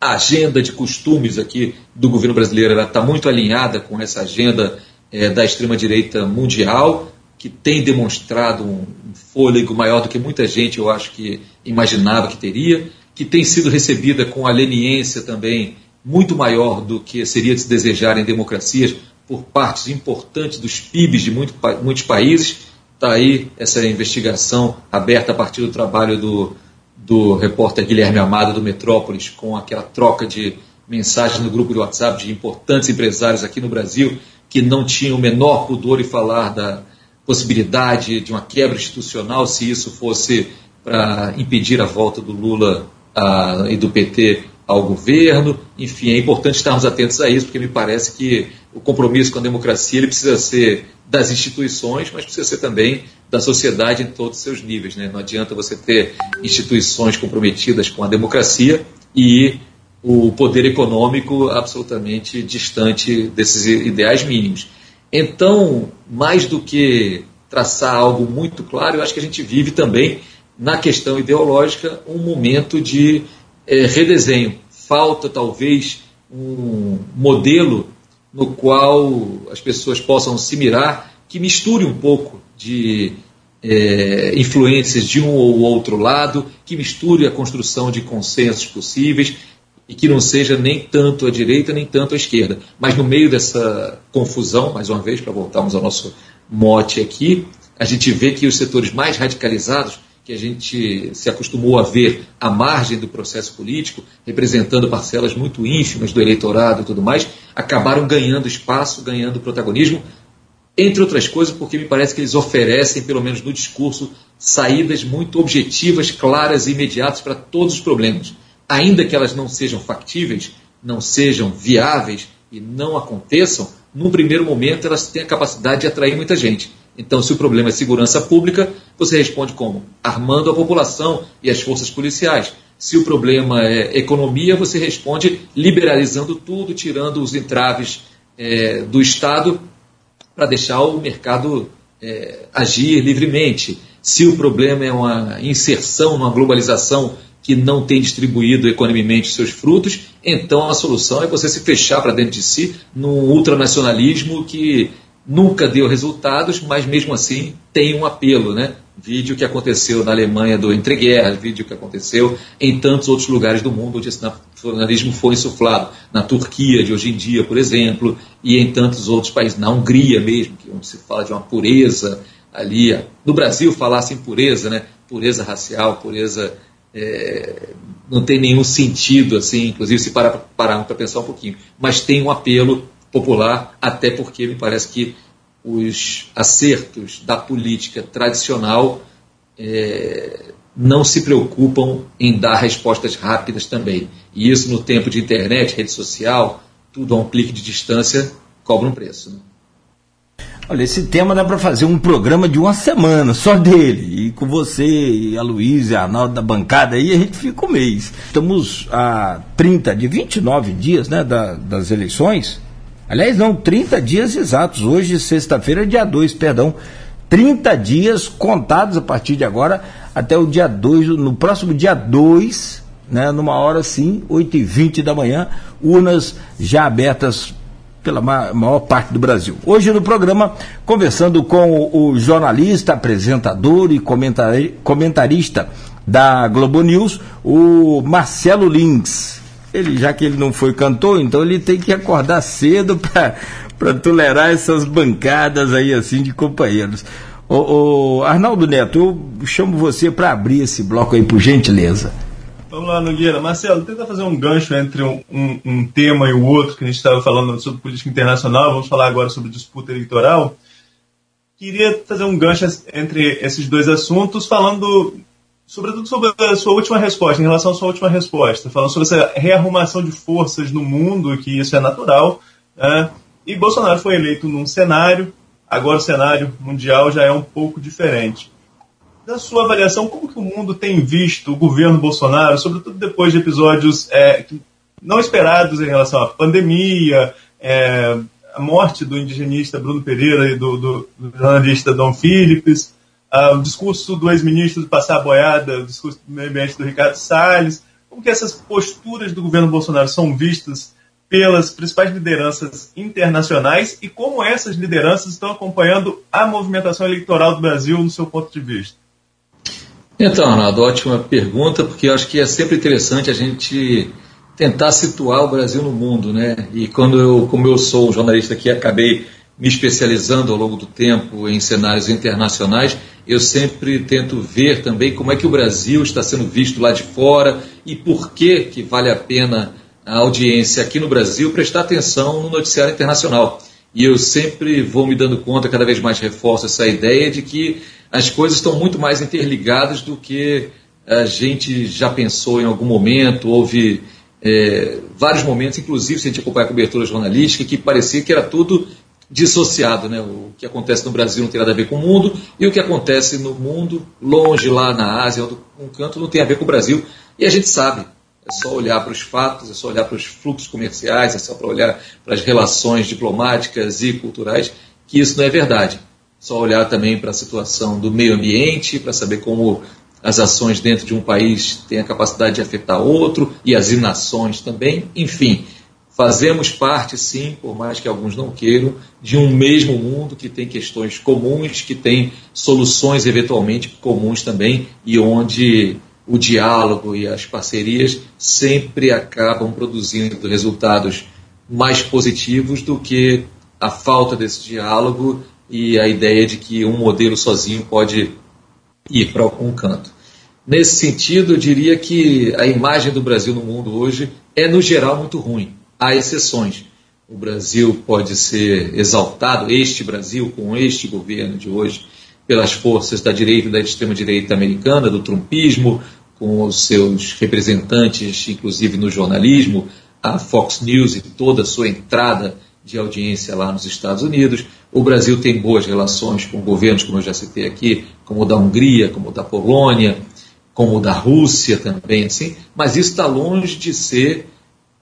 A agenda de costumes aqui do governo brasileiro está muito alinhada com essa agenda é, da extrema-direita mundial, que tem demonstrado um fôlego maior do que muita gente, eu acho que imaginava que teria que tem sido recebida com a leniência também muito maior do que seria de se desejar em democracias por partes importantes dos PIBs de muito, muitos países. Está aí essa investigação aberta a partir do trabalho do, do repórter Guilherme Amado do Metrópolis, com aquela troca de mensagens no grupo de WhatsApp de importantes empresários aqui no Brasil que não tinham o menor pudor em falar da possibilidade de uma quebra institucional se isso fosse para impedir a volta do Lula a, e do PT ao governo. Enfim, é importante estarmos atentos a isso, porque me parece que o compromisso com a democracia ele precisa ser das instituições, mas precisa ser também da sociedade em todos os seus níveis. Né? Não adianta você ter instituições comprometidas com a democracia e o poder econômico absolutamente distante desses ideais mínimos. Então, mais do que traçar algo muito claro, eu acho que a gente vive também na questão ideológica, um momento de é, redesenho. Falta, talvez, um modelo no qual as pessoas possam se mirar, que misture um pouco de é, influências de um ou outro lado, que misture a construção de consensos possíveis e que não seja nem tanto a direita nem tanto a esquerda. Mas no meio dessa confusão, mais uma vez, para voltarmos ao nosso mote aqui, a gente vê que os setores mais radicalizados que a gente se acostumou a ver à margem do processo político, representando parcelas muito ínfimas do eleitorado e tudo mais, acabaram ganhando espaço, ganhando protagonismo, entre outras coisas porque me parece que eles oferecem, pelo menos no discurso, saídas muito objetivas, claras e imediatas para todos os problemas. Ainda que elas não sejam factíveis, não sejam viáveis e não aconteçam, num primeiro momento elas têm a capacidade de atrair muita gente. Então, se o problema é segurança pública, você responde como? Armando a população e as forças policiais. Se o problema é economia, você responde liberalizando tudo, tirando os entraves é, do Estado para deixar o mercado é, agir livremente. Se o problema é uma inserção numa globalização que não tem distribuído economicamente seus frutos, então a solução é você se fechar para dentro de si num ultranacionalismo que nunca deu resultados, mas mesmo assim tem um apelo, né? Vídeo que aconteceu na Alemanha do entreguerras, vídeo que aconteceu em tantos outros lugares do mundo onde esse nacionalismo foi insuflado. Na Turquia de hoje em dia, por exemplo, e em tantos outros países, na Hungria mesmo, que onde se fala de uma pureza ali. No Brasil, falasse em pureza, né? Pureza racial, pureza. É, não tem nenhum sentido, assim, inclusive se parar para pensar um pouquinho. Mas tem um apelo popular, até porque me parece que os acertos da política tradicional é, não se preocupam em dar respostas rápidas também. E isso no tempo de internet, rede social, tudo a um clique de distância cobra um preço. Né? Olha, esse tema dá para fazer um programa de uma semana só dele. E com você e a Luísa e a Arnaldo da bancada aí, a gente fica um mês. Estamos a 30, de 29 dias né, da, das eleições. Aliás, não, 30 dias exatos. Hoje, sexta-feira, dia 2, perdão. 30 dias contados a partir de agora até o dia 2, no próximo dia 2, né, numa hora sim, 8h20 da manhã, urnas já abertas pela maior parte do Brasil. Hoje no programa, conversando com o jornalista, apresentador e comentarista da Globo News, o Marcelo Lins ele, já que ele não foi cantor, então ele tem que acordar cedo para tolerar essas bancadas aí assim de companheiros. Ô, ô Arnaldo Neto, eu chamo você para abrir esse bloco aí, por gentileza. Vamos lá, Nogueira. Marcelo, tenta fazer um gancho entre um, um, um tema e o outro, que a gente estava falando sobre política internacional, vamos falar agora sobre disputa eleitoral. Queria fazer um gancho entre esses dois assuntos, falando sobretudo sobre a sua última resposta, em relação à sua última resposta, falando sobre essa rearrumação de forças no mundo, que isso é natural. Né? E Bolsonaro foi eleito num cenário, agora o cenário mundial já é um pouco diferente. na sua avaliação, como que o mundo tem visto o governo Bolsonaro, sobretudo depois de episódios é, não esperados em relação à pandemia, é, a morte do indigenista Bruno Pereira e do, do, do jornalista Dom Phillips, uh, o discurso do ex-ministro de passar a boiada, o discurso do meio ambiente do Ricardo Salles, como que essas posturas do governo Bolsonaro são vistas pelas principais lideranças internacionais e como essas lideranças estão acompanhando a movimentação eleitoral do Brasil no seu ponto de vista? Então, Arnaldo, ótima pergunta, porque eu acho que é sempre interessante a gente tentar situar o Brasil no mundo, né? E quando eu, como eu sou um jornalista que acabei me especializando ao longo do tempo em cenários internacionais, eu sempre tento ver também como é que o Brasil está sendo visto lá de fora e por que que vale a pena a audiência aqui no Brasil prestar atenção no noticiário internacional. E eu sempre vou me dando conta, cada vez mais reforço essa ideia de que as coisas estão muito mais interligadas do que a gente já pensou em algum momento. Houve é, vários momentos, inclusive se a gente acompanhar a cobertura jornalística, que parecia que era tudo dissociado. Né? O que acontece no Brasil não tem nada a ver com o mundo, e o que acontece no mundo, longe lá na Ásia, um canto, não tem a ver com o Brasil. E a gente sabe, é só olhar para os fatos, é só olhar para os fluxos comerciais, é só para olhar para as relações diplomáticas e culturais, que isso não é verdade. Só olhar também para a situação do meio ambiente, para saber como as ações dentro de um país têm a capacidade de afetar outro, e as inações também. Enfim, fazemos parte, sim, por mais que alguns não queiram, de um mesmo mundo que tem questões comuns, que tem soluções eventualmente comuns também, e onde o diálogo e as parcerias sempre acabam produzindo resultados mais positivos do que a falta desse diálogo e a ideia de que um modelo sozinho pode ir para algum canto. Nesse sentido, eu diria que a imagem do Brasil no mundo hoje é, no geral, muito ruim. Há exceções. O Brasil pode ser exaltado, este Brasil, com este governo de hoje, pelas forças da direita e da extrema-direita americana, do trumpismo, com os seus representantes, inclusive no jornalismo, a Fox News e toda a sua entrada de audiência lá nos Estados Unidos. O Brasil tem boas relações com governos, como eu já citei aqui, como o da Hungria, como o da Polônia, como o da Rússia também, assim, mas isso está longe de ser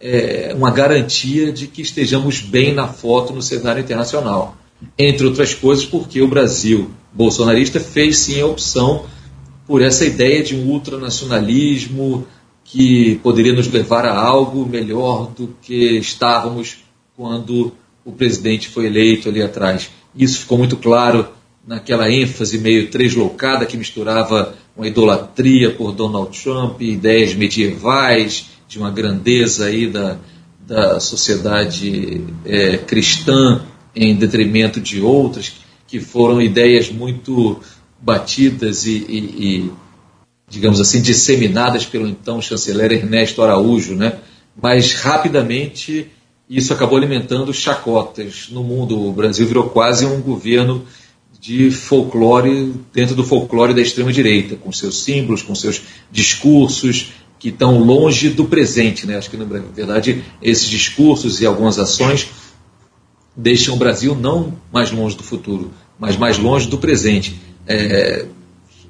é, uma garantia de que estejamos bem na foto no cenário internacional. Entre outras coisas, porque o Brasil bolsonarista fez sim a opção por essa ideia de um ultranacionalismo que poderia nos levar a algo melhor do que estávamos quando o presidente foi eleito ali atrás. Isso ficou muito claro naquela ênfase meio treslocada que misturava uma idolatria por Donald Trump, ideias medievais de uma grandeza aí da, da sociedade é, cristã em detrimento de outras, que foram ideias muito batidas e, e, e, digamos assim, disseminadas pelo então chanceler Ernesto Araújo, né? mas rapidamente isso acabou alimentando chacotas no mundo. O Brasil virou quase um governo de folclore dentro do folclore da extrema-direita, com seus símbolos, com seus discursos que estão longe do presente. Né? Acho que, na verdade, esses discursos e algumas ações deixam o Brasil não mais longe do futuro, mas mais longe do presente. É,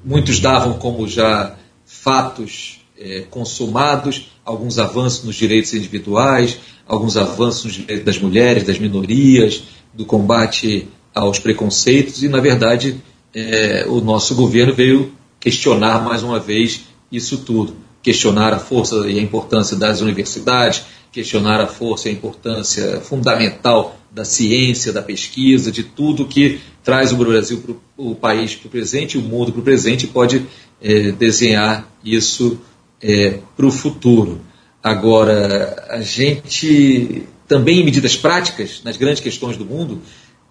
muitos davam como já fatos é, consumados alguns avanços nos direitos individuais, alguns avanços nos direitos das mulheres, das minorias, do combate aos preconceitos, e, na verdade, é, o nosso governo veio questionar mais uma vez isso tudo. Questionar a força e a importância das universidades, questionar a força e a importância fundamental da ciência, da pesquisa, de tudo que traz o Brasil, pro, o país para o presente, o mundo para o presente, e pode é, desenhar isso é, para o futuro. Agora, a gente também em medidas práticas, nas grandes questões do mundo,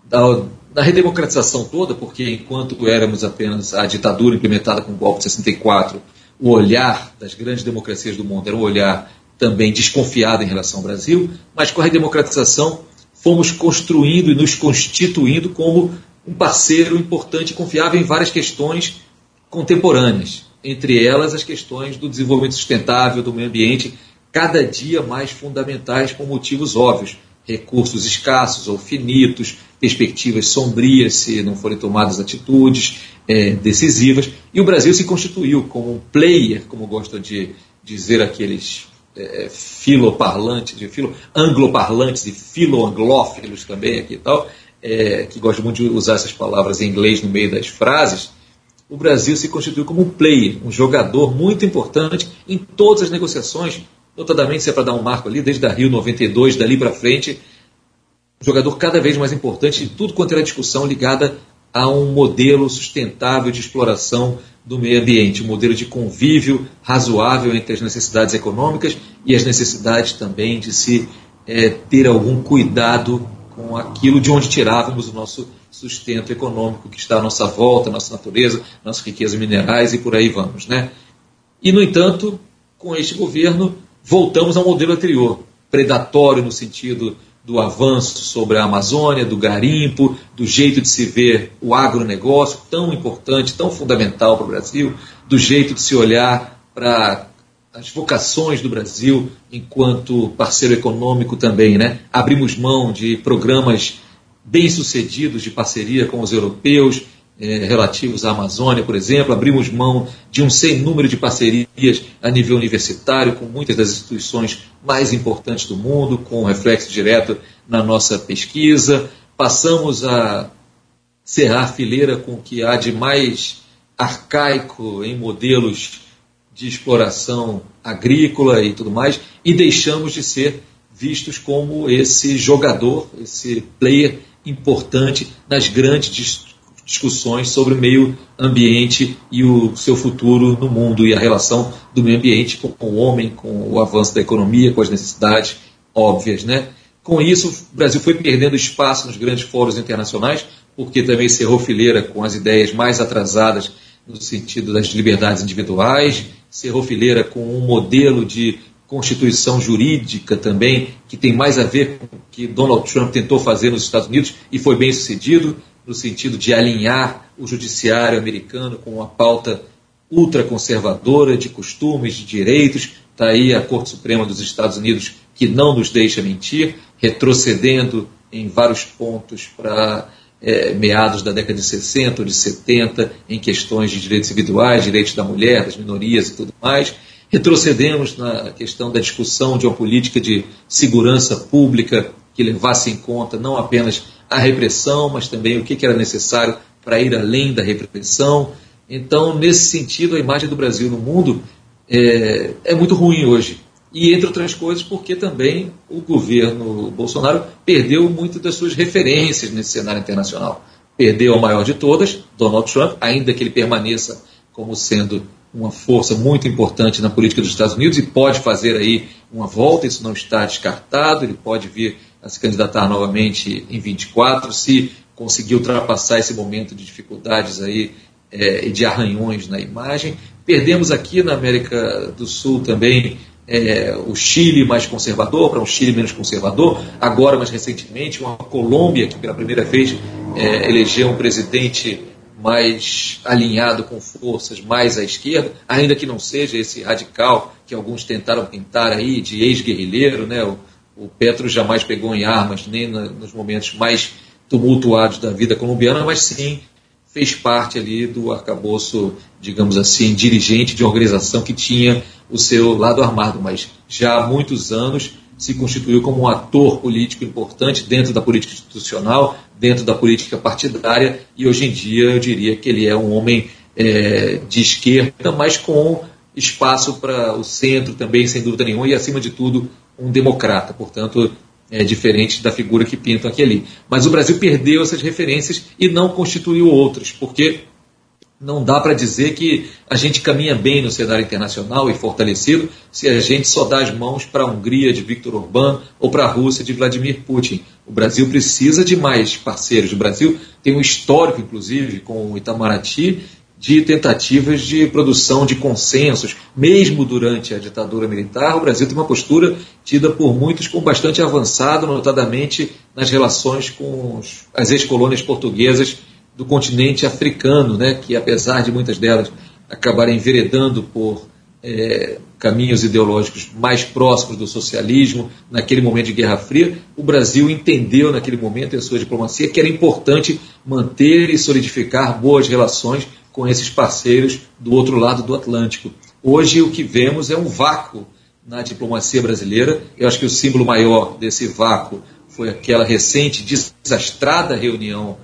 da, da, redemocratização toda, porque enquanto éramos apenas a ditadura implementada com o golpe de 64, o olhar das grandes democracias do mundo era um olhar também desconfiado em relação ao Brasil, mas com a redemocratização fomos construindo e nos constituindo como um parceiro importante e confiável em várias questões contemporâneas, entre elas as questões do desenvolvimento sustentável, do meio ambiente, cada dia mais fundamentais por motivos óbvios, recursos escassos ou finitos, perspectivas sombrias se não forem tomadas atitudes é, decisivas. E o Brasil se constituiu como um player, como gostam de dizer aqueles é, filoparlantes, de filo, angloparlantes e filoanglófilos também aqui e tal, é, que gostam muito de usar essas palavras em inglês no meio das frases, o Brasil se constituiu como um player, um jogador muito importante em todas as negociações, notadamente se é para dar um marco ali, desde a Rio 92, dali para frente, jogador cada vez mais importante em tudo quanto era discussão ligada a um modelo sustentável de exploração do meio ambiente, um modelo de convívio razoável entre as necessidades econômicas e as necessidades também de se é, ter algum cuidado com aquilo de onde tirávamos o nosso sustento econômico que está à nossa volta, nossa natureza, nossas riquezas minerais e por aí vamos. Né? E, no entanto, com este governo, voltamos ao modelo anterior, predatório no sentido do avanço sobre a Amazônia, do garimpo, do jeito de se ver o agronegócio, tão importante, tão fundamental para o Brasil, do jeito de se olhar para as vocações do Brasil enquanto parceiro econômico também. Né? Abrimos mão de programas bem-sucedidos de parceria com os europeus, eh, relativos à Amazônia, por exemplo. Abrimos mão de um sem número de parcerias a nível universitário com muitas das instituições mais importantes do mundo, com reflexo direto na nossa pesquisa. Passamos a cerrar fileira com o que há de mais arcaico em modelos de exploração agrícola e tudo mais, e deixamos de ser vistos como esse jogador, esse player importante nas grandes discussões sobre o meio ambiente e o seu futuro no mundo e a relação do meio ambiente com o homem, com o avanço da economia, com as necessidades óbvias. Né? Com isso, o Brasil foi perdendo espaço nos grandes fóruns internacionais, porque também cerrou fileira com as ideias mais atrasadas no sentido das liberdades individuais, cerrou fileira com um modelo de constituição jurídica também, que tem mais a ver com o que Donald Trump tentou fazer nos Estados Unidos e foi bem sucedido, no sentido de alinhar o judiciário americano com uma pauta ultraconservadora de costumes, de direitos. Está aí a Corte Suprema dos Estados Unidos que não nos deixa mentir, retrocedendo em vários pontos para é, meados da década de 60 ou de 70 em questões de direitos individuais, direitos da mulher, das minorias e tudo mais. Retrocedemos na questão da discussão de uma política de segurança pública que levasse em conta não apenas a repressão, mas também o que era necessário para ir além da repressão. Então, nesse sentido, a imagem do Brasil no mundo é, é muito ruim hoje. E, entre outras coisas, porque também o governo Bolsonaro perdeu muito das suas referências nesse cenário internacional. Perdeu a maior de todas, Donald Trump, ainda que ele permaneça como sendo uma força muito importante na política dos Estados Unidos e pode fazer aí uma volta, isso não está descartado, ele pode vir a se candidatar novamente em 24, se conseguir ultrapassar esse momento de dificuldades aí é, e de arranhões na imagem. Perdemos aqui na América do Sul também é, o Chile mais conservador para um Chile menos conservador, agora mais recentemente uma Colômbia que pela primeira vez é, elegeu um presidente mais alinhado com forças mais à esquerda, ainda que não seja esse radical que alguns tentaram pintar aí de ex-guerrilheiro, né? O, o, Petro jamais pegou em armas, nem na, nos momentos mais tumultuados da vida colombiana, mas sim fez parte ali do arcabouço, digamos assim, dirigente de organização que tinha o seu lado armado, mas já há muitos anos se constituiu como um ator político importante dentro da política institucional, dentro da política partidária, e hoje em dia eu diria que ele é um homem é, de esquerda, mas com espaço para o centro também, sem dúvida nenhuma, e acima de tudo, um democrata. Portanto, é diferente da figura que pintam aqui ali. Mas o Brasil perdeu essas referências e não constituiu outras, porque não dá para dizer que a gente caminha bem no cenário internacional e fortalecido se a gente só dá as mãos para a Hungria de Viktor Orbán ou para a Rússia de Vladimir Putin. O Brasil precisa de mais parceiros. O Brasil tem um histórico, inclusive, com o Itamaraty, de tentativas de produção de consensos. Mesmo durante a ditadura militar, o Brasil tem uma postura tida por muitos como bastante avançada, notadamente nas relações com as ex-colônias portuguesas do continente africano, né, que apesar de muitas delas acabarem enveredando por é, caminhos ideológicos mais próximos do socialismo, naquele momento de Guerra Fria, o Brasil entendeu naquele momento em sua diplomacia que era importante manter e solidificar boas relações com esses parceiros do outro lado do Atlântico. Hoje o que vemos é um vácuo na diplomacia brasileira. Eu acho que o símbolo maior desse vácuo foi aquela recente desastrada reunião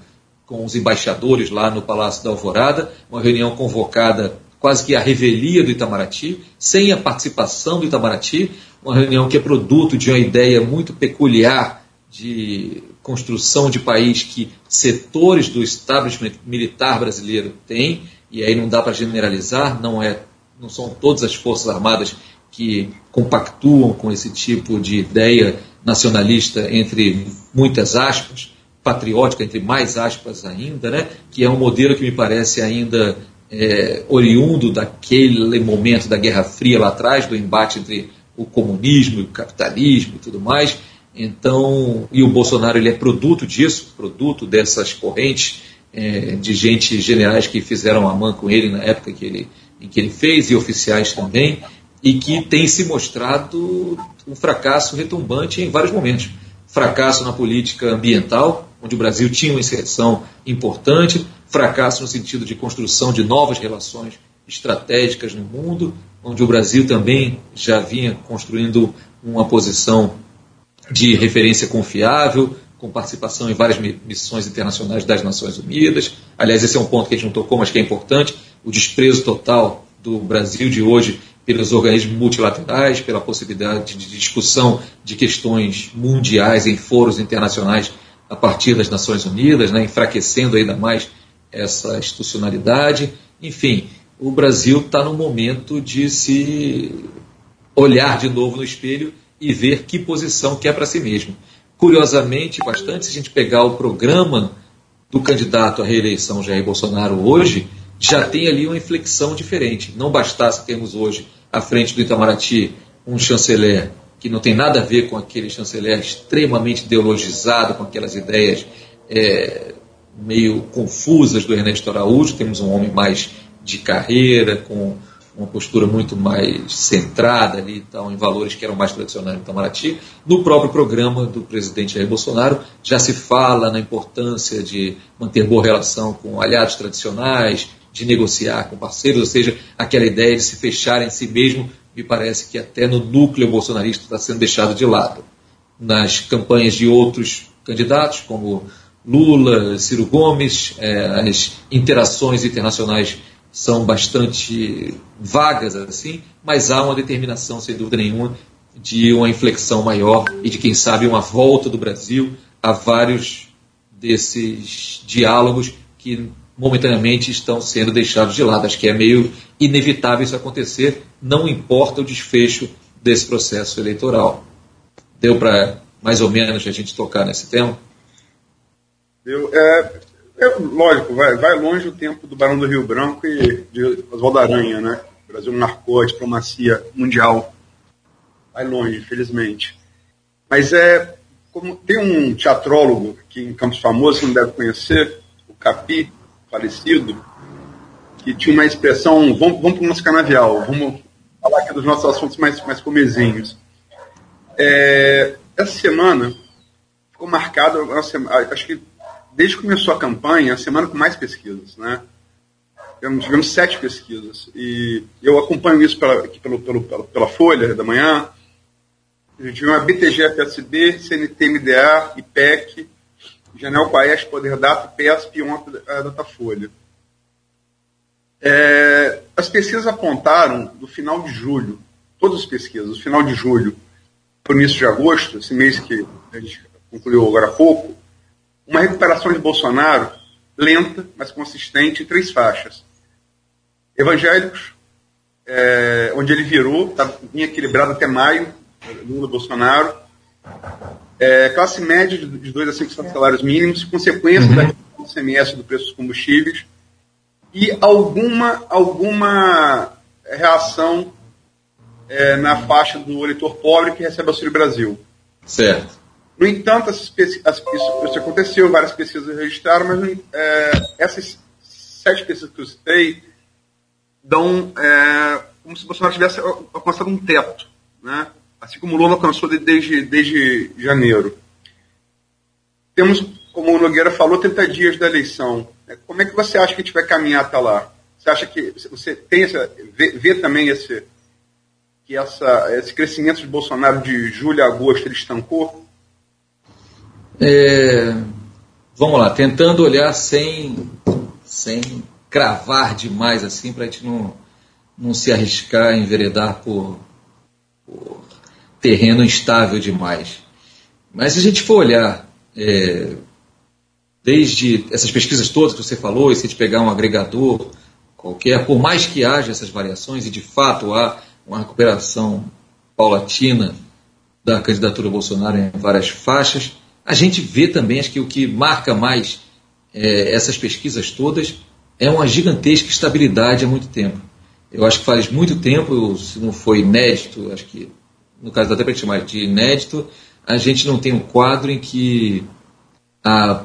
com os embaixadores lá no Palácio da Alvorada, uma reunião convocada quase que a revelia do Itamaraty, sem a participação do Itamaraty, uma reunião que é produto de uma ideia muito peculiar de construção de país que setores do establishment militar brasileiro têm, e aí não dá para generalizar, não, é, não são todas as forças armadas que compactuam com esse tipo de ideia nacionalista, entre muitas aspas, patriótica, entre mais aspas ainda, né, que é um modelo que me parece ainda é, oriundo daquele momento da Guerra Fria lá atrás, do embate entre o comunismo e o capitalismo e tudo mais. Então, e o Bolsonaro ele é produto disso, produto dessas correntes é, de gente generais que fizeram a mão com ele na época que ele, em que ele fez, e oficiais também, e que tem se mostrado um fracasso retumbante em vários momentos. Fracasso na política ambiental, onde o Brasil tinha uma inserção importante, fracasso no sentido de construção de novas relações estratégicas no mundo, onde o Brasil também já vinha construindo uma posição de referência confiável, com participação em várias missões internacionais das Nações Unidas. Aliás, esse é um ponto que a gente não tocou, mas que é importante: o desprezo total do Brasil de hoje pelos organismos multilaterais, pela possibilidade de discussão de questões mundiais em foros internacionais a partir das Nações Unidas, né, enfraquecendo ainda mais essa institucionalidade. Enfim, o Brasil está no momento de se olhar de novo no espelho e ver que posição quer para si mesmo. Curiosamente, bastante, se a gente pegar o programa do candidato à reeleição Jair Bolsonaro hoje, já tem ali uma inflexão diferente. Não bastasse termos hoje, à frente do Itamaraty, um chanceler que não tem nada a ver com aquele chanceler extremamente ideologizado, com aquelas ideias é, meio confusas do Ernesto Araújo. Temos um homem mais de carreira, com uma postura muito mais centrada ali então, em valores que eram mais tradicionais do Itamaraty. No próprio programa do presidente Jair Bolsonaro já se fala na importância de manter boa relação com aliados tradicionais, de negociar com parceiros, ou seja, aquela ideia de se fechar em si mesmo, me parece que até no núcleo bolsonarista está sendo deixado de lado. Nas campanhas de outros candidatos, como Lula, Ciro Gomes, é, as interações internacionais são bastante vagas assim, mas há uma determinação, sem dúvida nenhuma, de uma inflexão maior e de, quem sabe, uma volta do Brasil a vários desses diálogos que momentaneamente estão sendo deixados de lado. Acho que é meio inevitável isso acontecer, não importa o desfecho desse processo eleitoral. Deu para mais ou menos a gente tocar nesse tema? Eu, é, é, lógico, vai, vai longe o tempo do Barão do Rio Branco e de Oswaldo Aranha, né? O Brasil marcou a diplomacia mundial. Vai longe, infelizmente. Mas é. Como tem um teatrólogo aqui em Campos Famoso, que não deve conhecer, o Capi, falecido, que tinha uma expressão, vamos, vamos para o nosso canavial, vamos falar aqui dos nossos assuntos mais, mais comezinhos. É, essa semana ficou marcada, acho que desde que começou a campanha, a semana com mais pesquisas, né? Tivemos, tivemos sete pesquisas. E eu acompanho isso pela, aqui pelo, pelo, pela, pela Folha da manhã. A gente viu uma BTG, FSB, CNT, MDA, IPEC, Janel Paes, Poder Data, PESP e ontem a Datafolha. É, as pesquisas apontaram do final de julho, todas as pesquisas, do final de julho para o início de agosto, esse mês que a gente concluiu agora há pouco, uma recuperação de Bolsonaro lenta, mas consistente, em três faixas. Evangélicos, é, onde ele virou, tá, vinha equilibrado até maio, Lula Bolsonaro. É, classe média de, de 2 a 5 salários mínimos, consequência uhum. da do CMS do preço dos combustíveis e alguma, alguma reação é, na faixa do eleitor pobre que recebe Auxílio Brasil. Certo. No entanto, isso, isso, aconteceu, várias pesquisas registraram, mas é, essas sete pesquisas que eu citei dão é, como se Bolsonaro tivesse alcançado um teto, né? assim como Lula alcançou desde, desde janeiro. Temos, como o Nogueira falou, 30 dias da eleição. Como é que você acha que a gente vai caminhar até lá? Você acha que você tem essa, vê, vê também esse, que essa, esse crescimento de Bolsonaro de julho a agosto ele estancou? É, vamos lá, tentando olhar sem, sem cravar demais assim, para a gente não, não se arriscar a enveredar por, por terreno instável demais. Mas se a gente for olhar é, desde essas pesquisas todas que você falou, e se a gente pegar um agregador qualquer, por mais que haja essas variações, e de fato há uma recuperação paulatina da candidatura Bolsonaro em várias faixas, a gente vê também, acho que o que marca mais é, essas pesquisas todas é uma gigantesca estabilidade há muito tempo. Eu acho que faz muito tempo, se não foi inédito, acho que no caso até para chamar de inédito, a gente não tem um quadro em que a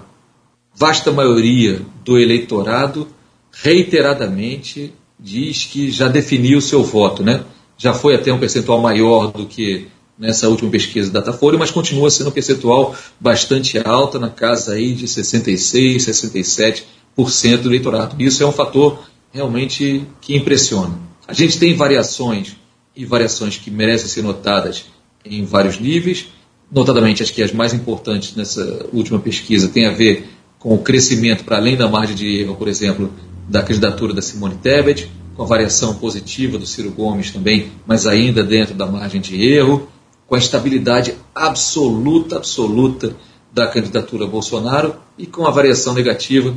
vasta maioria do eleitorado reiteradamente diz que já definiu o seu voto, né? Já foi até um percentual maior do que nessa última pesquisa da Datafolha, mas continua sendo um percentual bastante alto, na casa aí de 66, 67% do eleitorado. Isso é um fator realmente que impressiona. A gente tem variações e variações que merecem ser notadas em vários níveis, notadamente as que as mais importantes nessa última pesquisa têm a ver com o crescimento para além da margem de erro, por exemplo, da candidatura da Simone Tebet, com a variação positiva do Ciro Gomes também, mas ainda dentro da margem de erro, com a estabilidade absoluta, absoluta da candidatura Bolsonaro e com a variação negativa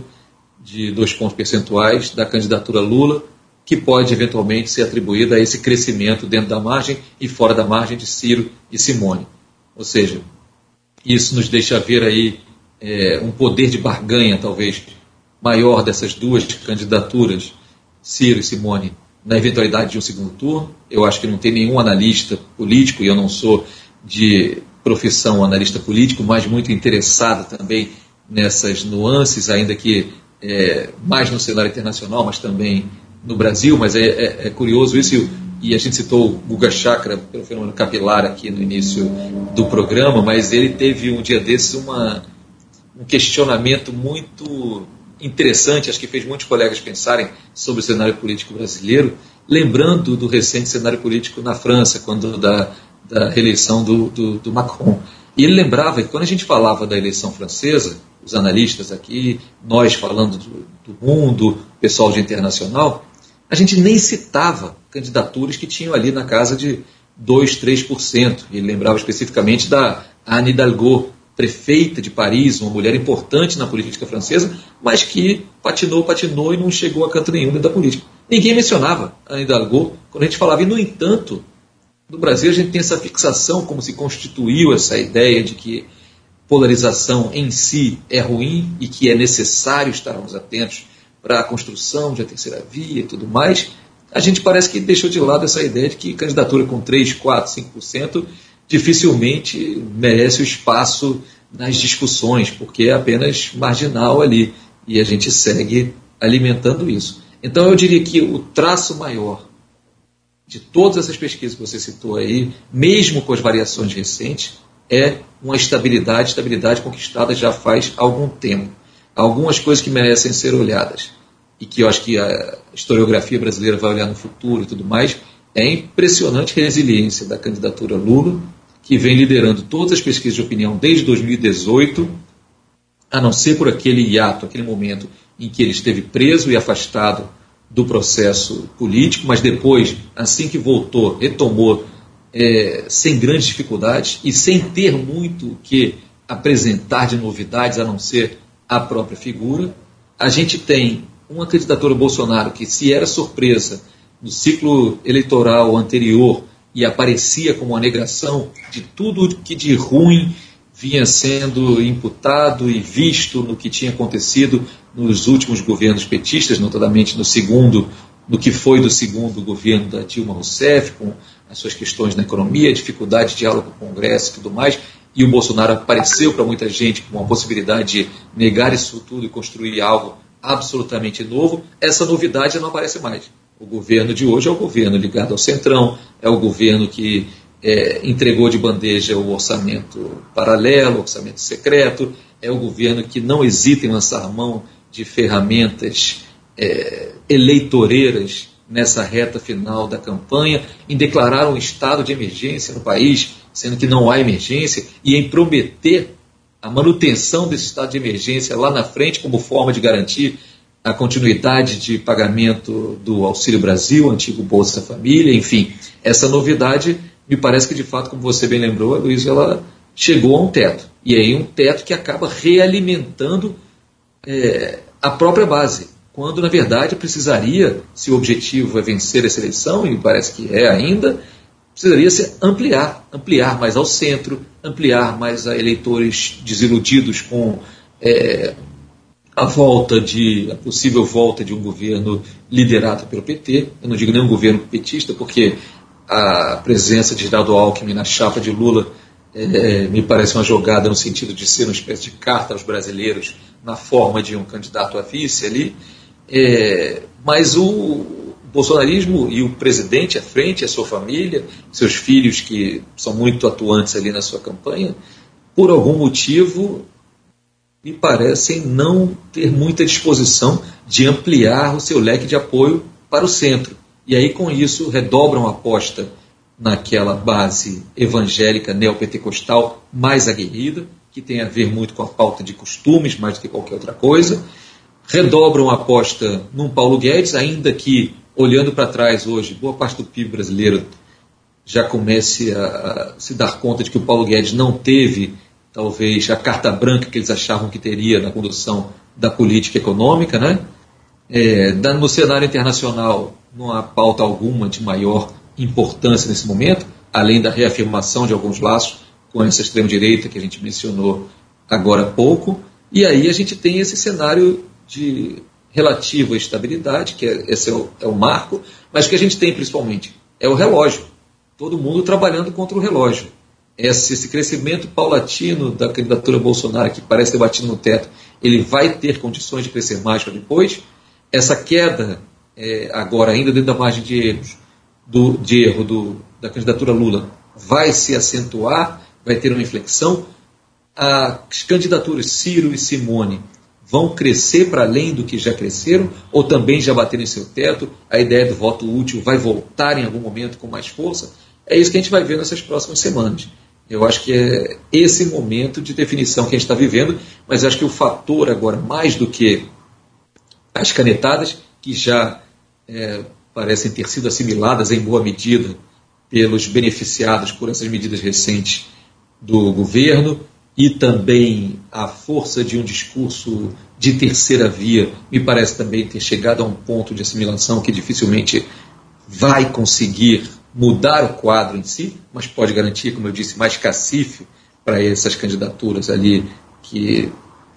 de dois pontos percentuais da candidatura Lula, que pode eventualmente ser atribuída a esse crescimento dentro da margem e fora da margem de Ciro e Simone. Ou seja, isso nos deixa ver aí é, um poder de barganha, talvez, maior dessas duas candidaturas, Ciro e Simone, na eventualidade de um segundo turno. Eu acho que não tem nenhum analista político, e eu não sou de profissão analista político, mas muito interessado também nessas nuances, ainda que é, mais no cenário internacional, mas também no Brasil. Mas é, é, é curioso isso, e a gente citou o Guga Chakra pelo fenômeno capilar aqui no início do programa, mas ele teve um dia desses uma, um questionamento muito interessante, acho que fez muitos colegas pensarem sobre o cenário político brasileiro, lembrando do recente cenário político na França, quando da, da reeleição do, do, do Macron. E ele lembrava que quando a gente falava da eleição francesa, os analistas aqui, nós falando do, do mundo, pessoal de internacional, a gente nem citava candidaturas que tinham ali na casa de 2, 3%. Ele lembrava especificamente da Anne Hidalgo, prefeita de Paris, uma mulher importante na política francesa, mas que patinou, patinou e não chegou a canto nenhum dentro da política. Ninguém mencionava a Hidalgo quando a gente falava. E, no entanto, no Brasil a gente tem essa fixação, como se constituiu essa ideia de que polarização em si é ruim e que é necessário estarmos atentos para a construção de a terceira via e tudo mais, a gente parece que deixou de lado essa ideia de que candidatura com 3, 4, 5% dificilmente merece o espaço nas discussões, porque é apenas marginal ali e a gente segue alimentando isso. Então eu diria que o traço maior de todas essas pesquisas que você citou aí, mesmo com as variações recentes, é uma estabilidade, estabilidade conquistada já faz algum tempo. Algumas coisas que merecem ser olhadas e que eu acho que a historiografia brasileira vai olhar no futuro e tudo mais, é a impressionante resiliência da candidatura Lula, que vem liderando todas as pesquisas de opinião desde 2018, a não ser por aquele hiato, aquele momento em que ele esteve preso e afastado do processo político, mas depois, assim que voltou, retomou é, sem grandes dificuldades e sem ter muito o que apresentar de novidades, a não ser a própria figura. A gente tem uma candidatura Bolsonaro que, se era surpresa no ciclo eleitoral anterior e aparecia como uma negação de tudo que de ruim vinha sendo imputado e visto no que tinha acontecido nos últimos governos petistas, notadamente no segundo, no que foi do segundo governo da Dilma Rousseff, com as suas questões na economia, dificuldade de diálogo com o Congresso e tudo mais, e o Bolsonaro apareceu para muita gente com uma possibilidade de negar isso tudo e construir algo absolutamente novo, essa novidade não aparece mais. O governo de hoje é o governo ligado ao Centrão, é o governo que é, entregou de bandeja o orçamento paralelo, orçamento secreto, é o governo que não hesita em lançar mão de ferramentas é, eleitoreiras nessa reta final da campanha, em declarar um estado de emergência no país, sendo que não há emergência, e em prometer a manutenção desse estado de emergência lá na frente como forma de garantir a continuidade de pagamento do Auxílio Brasil, antigo Bolsa Família, enfim, essa novidade me parece que de fato, como você bem lembrou, Luiz, ela chegou a um teto. E aí um teto que acaba realimentando é, a própria base. Quando, na verdade, precisaria, se o objetivo é vencer essa eleição, e parece que é ainda, precisaria se ampliar, ampliar mais ao centro, ampliar mais a eleitores desiludidos com é, a volta de, a possível volta de um governo liderado pelo PT. Eu não digo nem um governo petista, porque a presença de Geraldo Alckmin na chapa de Lula é, me parece uma jogada no sentido de ser uma espécie de carta aos brasileiros na forma de um candidato a vice ali. É, mas o bolsonarismo e o presidente à frente, a sua família, seus filhos que são muito atuantes ali na sua campanha, por algum motivo me parecem não ter muita disposição de ampliar o seu leque de apoio para o centro. E aí, com isso, redobram a aposta naquela base evangélica neopentecostal mais aguerrida, que tem a ver muito com a falta de costumes, mais do que qualquer outra coisa. Redobram a aposta num Paulo Guedes, ainda que, olhando para trás hoje, boa parte do PIB brasileiro já comece a, a se dar conta de que o Paulo Guedes não teve, talvez, a carta branca que eles achavam que teria na condução da política econômica, né? É, no cenário internacional, não há pauta alguma de maior importância nesse momento, além da reafirmação de alguns laços com essa extrema-direita que a gente mencionou agora há pouco. E aí a gente tem esse cenário de relativa estabilidade, que é, esse é o, é o marco, mas que a gente tem principalmente é o relógio. Todo mundo trabalhando contra o relógio. Esse, esse crescimento paulatino da candidatura Bolsonaro, que parece ter batido no teto, ele vai ter condições de crescer mais para depois. Essa queda é, agora ainda dentro da margem de erros, do, de erro do, da candidatura Lula, vai se acentuar, vai ter uma inflexão. As candidaturas Ciro e Simone vão crescer para além do que já cresceram ou também já bateram em seu teto? A ideia do voto útil vai voltar em algum momento com mais força? É isso que a gente vai ver nessas próximas semanas. Eu acho que é esse momento de definição que a gente está vivendo, mas acho que o fator agora, mais do que as canetadas, que já é, parecem ter sido assimiladas em boa medida pelos beneficiados por essas medidas recentes do governo e também a força de um discurso de terceira via me parece também ter chegado a um ponto de assimilação que dificilmente vai conseguir mudar o quadro em si, mas pode garantir, como eu disse, mais cacife para essas candidaturas ali que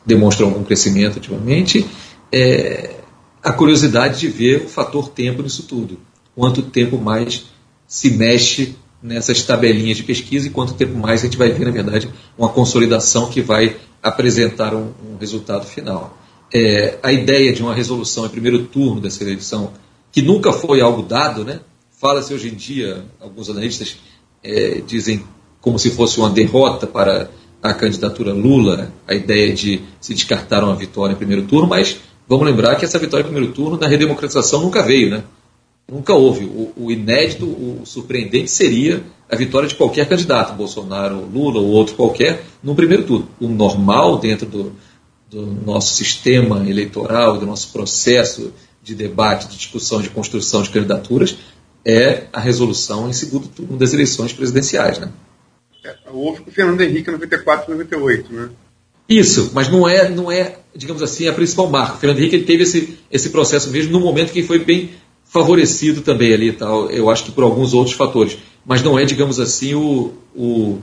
demonstram algum crescimento ultimamente. É, a curiosidade de ver o fator tempo nisso tudo. Quanto tempo mais se mexe nessas tabelinhas de pesquisa e quanto tempo mais a gente vai ver, na verdade, uma consolidação que vai apresentar um, um resultado final. É, a ideia de uma resolução em primeiro turno dessa eleição, que nunca foi algo dado, né? Fala-se hoje em dia, alguns analistas é, dizem como se fosse uma derrota para a candidatura Lula, a ideia de se descartar uma vitória em primeiro turno, mas Vamos lembrar que essa vitória em primeiro turno na redemocratização nunca veio, né? Nunca houve. O, o, inédito, o surpreendente seria a vitória de qualquer candidato, Bolsonaro, Lula ou outro qualquer, no primeiro turno. O normal dentro do, do nosso sistema eleitoral, do nosso processo de debate, de discussão, de construção de candidaturas, é a resolução em segundo turno das eleições presidenciais, né? É, houve com o Fernando Henrique em 94 e 98, né? Isso, mas não é, não é, digamos assim, a principal marca. O Fernando Henrique ele teve esse, esse processo mesmo no momento que foi bem favorecido também ali, tal. Eu acho que por alguns outros fatores, mas não é, digamos assim, o, o,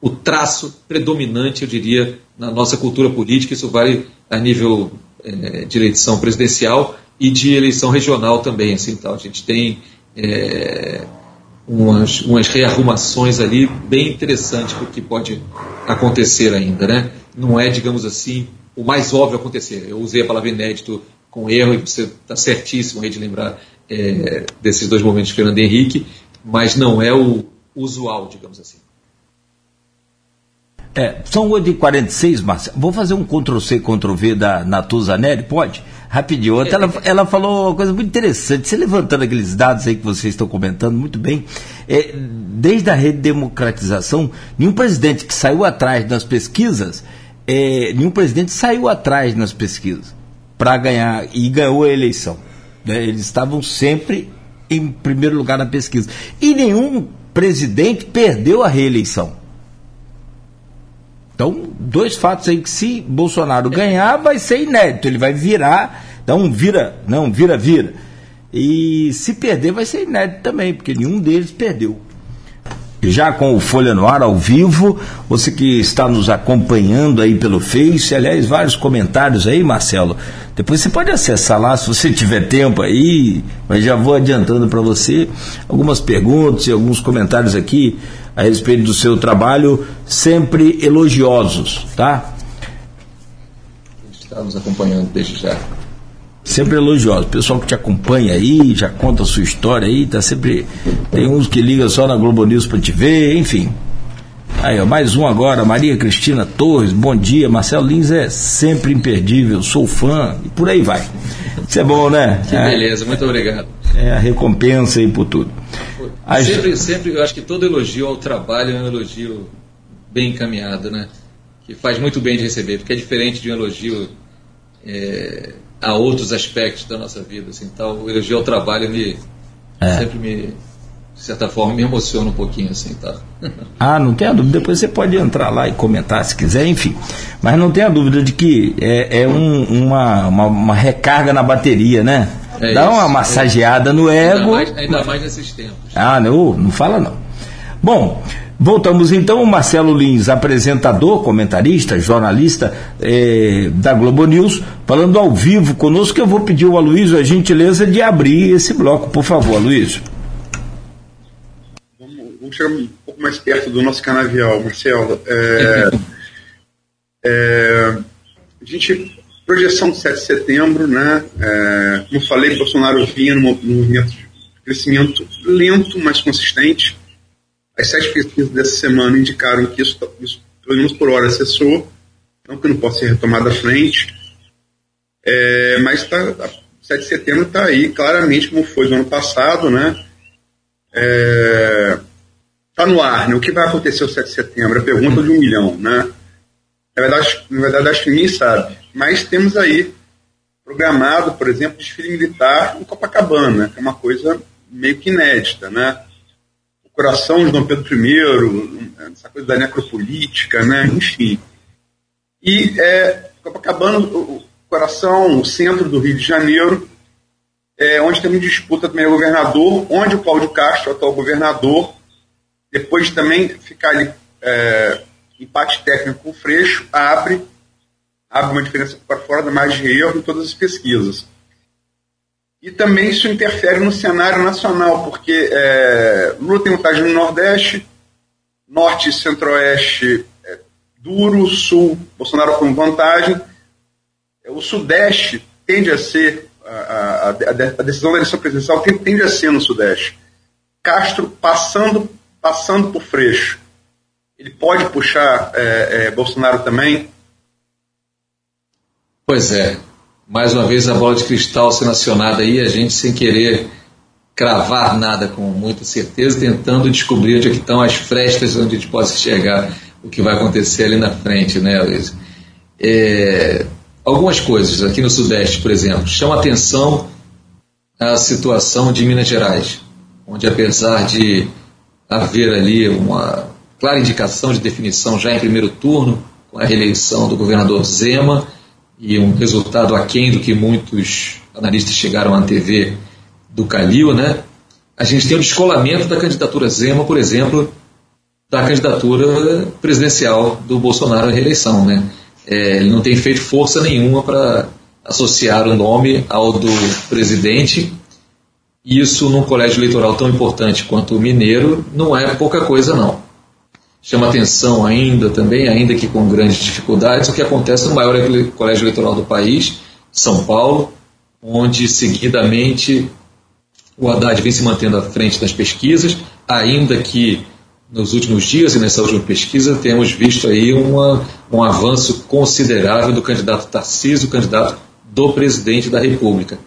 o traço predominante, eu diria, na nossa cultura política. Isso vale a nível é, de eleição presidencial e de eleição regional também, assim, tal. A gente tem é, umas, umas rearrumações ali bem interessantes para o que pode acontecer ainda, né? não é, digamos assim, o mais óbvio acontecer. Eu usei a palavra inédito com erro e você está certíssimo aí de lembrar é, desses dois momentos de Fernando Henrique, mas não é o usual, digamos assim. É, são 8h46, Marcelo. Vou fazer um Ctrl-C, Ctrl-V da Natuzaneri, pode? Rapidinho. Ontem ela, ela falou uma coisa muito interessante, você levantando aqueles dados aí que vocês estão comentando muito bem. É, desde a redemocratização, nenhum presidente que saiu atrás nas pesquisas, é, nenhum presidente saiu atrás nas pesquisas para ganhar e ganhou a eleição. Né? Eles estavam sempre em primeiro lugar na pesquisa. E nenhum presidente perdeu a reeleição. Então, dois fatos aí que se Bolsonaro ganhar, vai ser inédito. Ele vai virar, então vira, não, vira, vira. E se perder, vai ser inédito também, porque nenhum deles perdeu. Já com o Folha no Ar ao vivo, você que está nos acompanhando aí pelo Face, aliás, vários comentários aí, Marcelo. Depois você pode acessar lá se você tiver tempo aí, mas já vou adiantando para você algumas perguntas e alguns comentários aqui a respeito do seu trabalho, sempre elogiosos, tá? Está nos acompanhando desde já. Sempre elogiosos. O pessoal que te acompanha aí, já conta a sua história aí, tá sempre. Tem uns que ligam só na Globo News para te ver, enfim. Aí, ó, mais um agora, Maria Cristina Torres, bom dia. Marcelo Lins é sempre imperdível, sou fã, e por aí vai. Isso é bom, né? Que é, beleza, muito obrigado. É a recompensa aí por tudo. Sempre, sempre, eu acho que todo elogio ao trabalho é um elogio bem encaminhado, né? Que faz muito bem de receber, porque é diferente de um elogio é, a outros aspectos da nossa vida. Assim, então, o elogio ao trabalho me, é. sempre me, de certa forma, me emociona um pouquinho, assim, tá? Ah, não tenha dúvida. Depois você pode entrar lá e comentar se quiser, enfim. Mas não tenha dúvida de que é, é um, uma, uma, uma recarga na bateria, né? É Dá uma massageada no ego. Ainda mais, ainda mais nesses tempos. Ah, não, não fala não. Bom, voltamos então ao Marcelo Lins, apresentador, comentarista, jornalista eh, da Globo News, falando ao vivo conosco, que eu vou pedir ao Aloysio a gentileza de abrir esse bloco, por favor, Aloysio. Vamos, vamos chegar um pouco mais perto do nosso canavial, Marcelo. É, é, a gente Projeção de 7 de setembro, né? É, como falei, Bolsonaro vinha num movimento de crescimento lento, mas consistente. As sete pesquisas dessa semana indicaram que isso, isso pelo menos por hora, cessou, não que não possa ser retomado à frente. É, mas tá, 7 de setembro está aí claramente como foi no ano passado, né? Está é, tá no ar, né? O que vai acontecer o 7 de setembro? A pergunta de um milhão, né? Na verdade, na verdade, acho que ninguém sabe. Mas temos aí programado, por exemplo, desfile militar em Copacabana, que é uma coisa meio que inédita, né? Coração de Dom Pedro I, essa coisa da necropolítica, né? Enfim. E é, Copacabana, o coração, o centro do Rio de Janeiro, é, onde também disputa também o governador, onde o Cláudio Castro, atual governador, depois de também ficar ali é, empate técnico com o Freixo, abre, abre uma diferença para fora da margem de erro em todas as pesquisas. E também isso interfere no cenário nacional, porque é, Lula tem vantagem no Nordeste, Norte e Centro-Oeste é, duro, Sul, Bolsonaro com vantagem. O Sudeste tende a ser, a, a, a decisão da eleição presidencial tende a ser no Sudeste. Castro passando, passando por Freixo ele pode puxar é, é, Bolsonaro também? Pois é. Mais uma vez a bola de cristal sendo acionada aí, a gente sem querer cravar nada com muita certeza, tentando descobrir onde é estão as frestas onde a gente possa enxergar o que vai acontecer ali na frente, né, Luiz? É, algumas coisas aqui no Sudeste, por exemplo, chama atenção a situação de Minas Gerais, onde apesar de haver ali uma clara indicação de definição já em primeiro turno, com a reeleição do governador Zema e um resultado aquém do que muitos analistas chegaram à TV do Calil, né? A gente tem o descolamento da candidatura Zema, por exemplo, da candidatura presidencial do Bolsonaro à reeleição, né? É, ele não tem feito força nenhuma para associar o nome ao do presidente. Isso num colégio eleitoral tão importante quanto o mineiro não é pouca coisa, não chama atenção ainda também, ainda que com grandes dificuldades, o que acontece no maior colégio eleitoral do país, São Paulo, onde seguidamente o Haddad vem se mantendo à frente das pesquisas, ainda que nos últimos dias e nessa última pesquisa temos visto aí uma, um avanço considerável do candidato Tarcísio, candidato do presidente da República.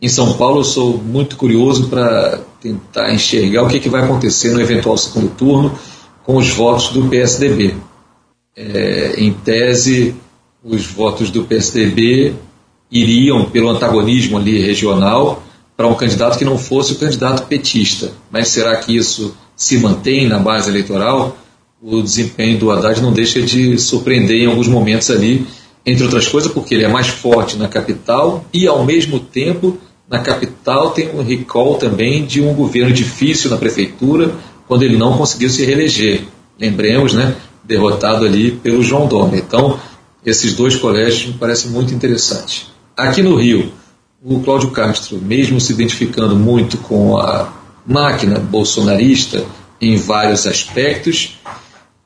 Em São Paulo, eu sou muito curioso para tentar enxergar o que, que, vai acontecer no eventual segundo turno com os votos do PSDB. É, em tese, os votos do PSDB iriam pelo antagonismo ali regional para um candidato que não fosse o candidato petista. Mas será que isso se mantém na base eleitoral? O desempenho do Haddad não deixa de surpreender em alguns momentos ali, entre outras coisas, porque ele é mais forte na capital e, ao mesmo tempo, na capital tem um recall também de um governo difícil na prefeitura, quando ele não conseguiu se reeleger. Lembremos, né? Derrotado ali pelo João Dória. Então, esses dois colégios me parecem muito interessantes. Aqui no Rio, o Cláudio Castro, mesmo se identificando muito com a máquina bolsonarista em vários aspectos,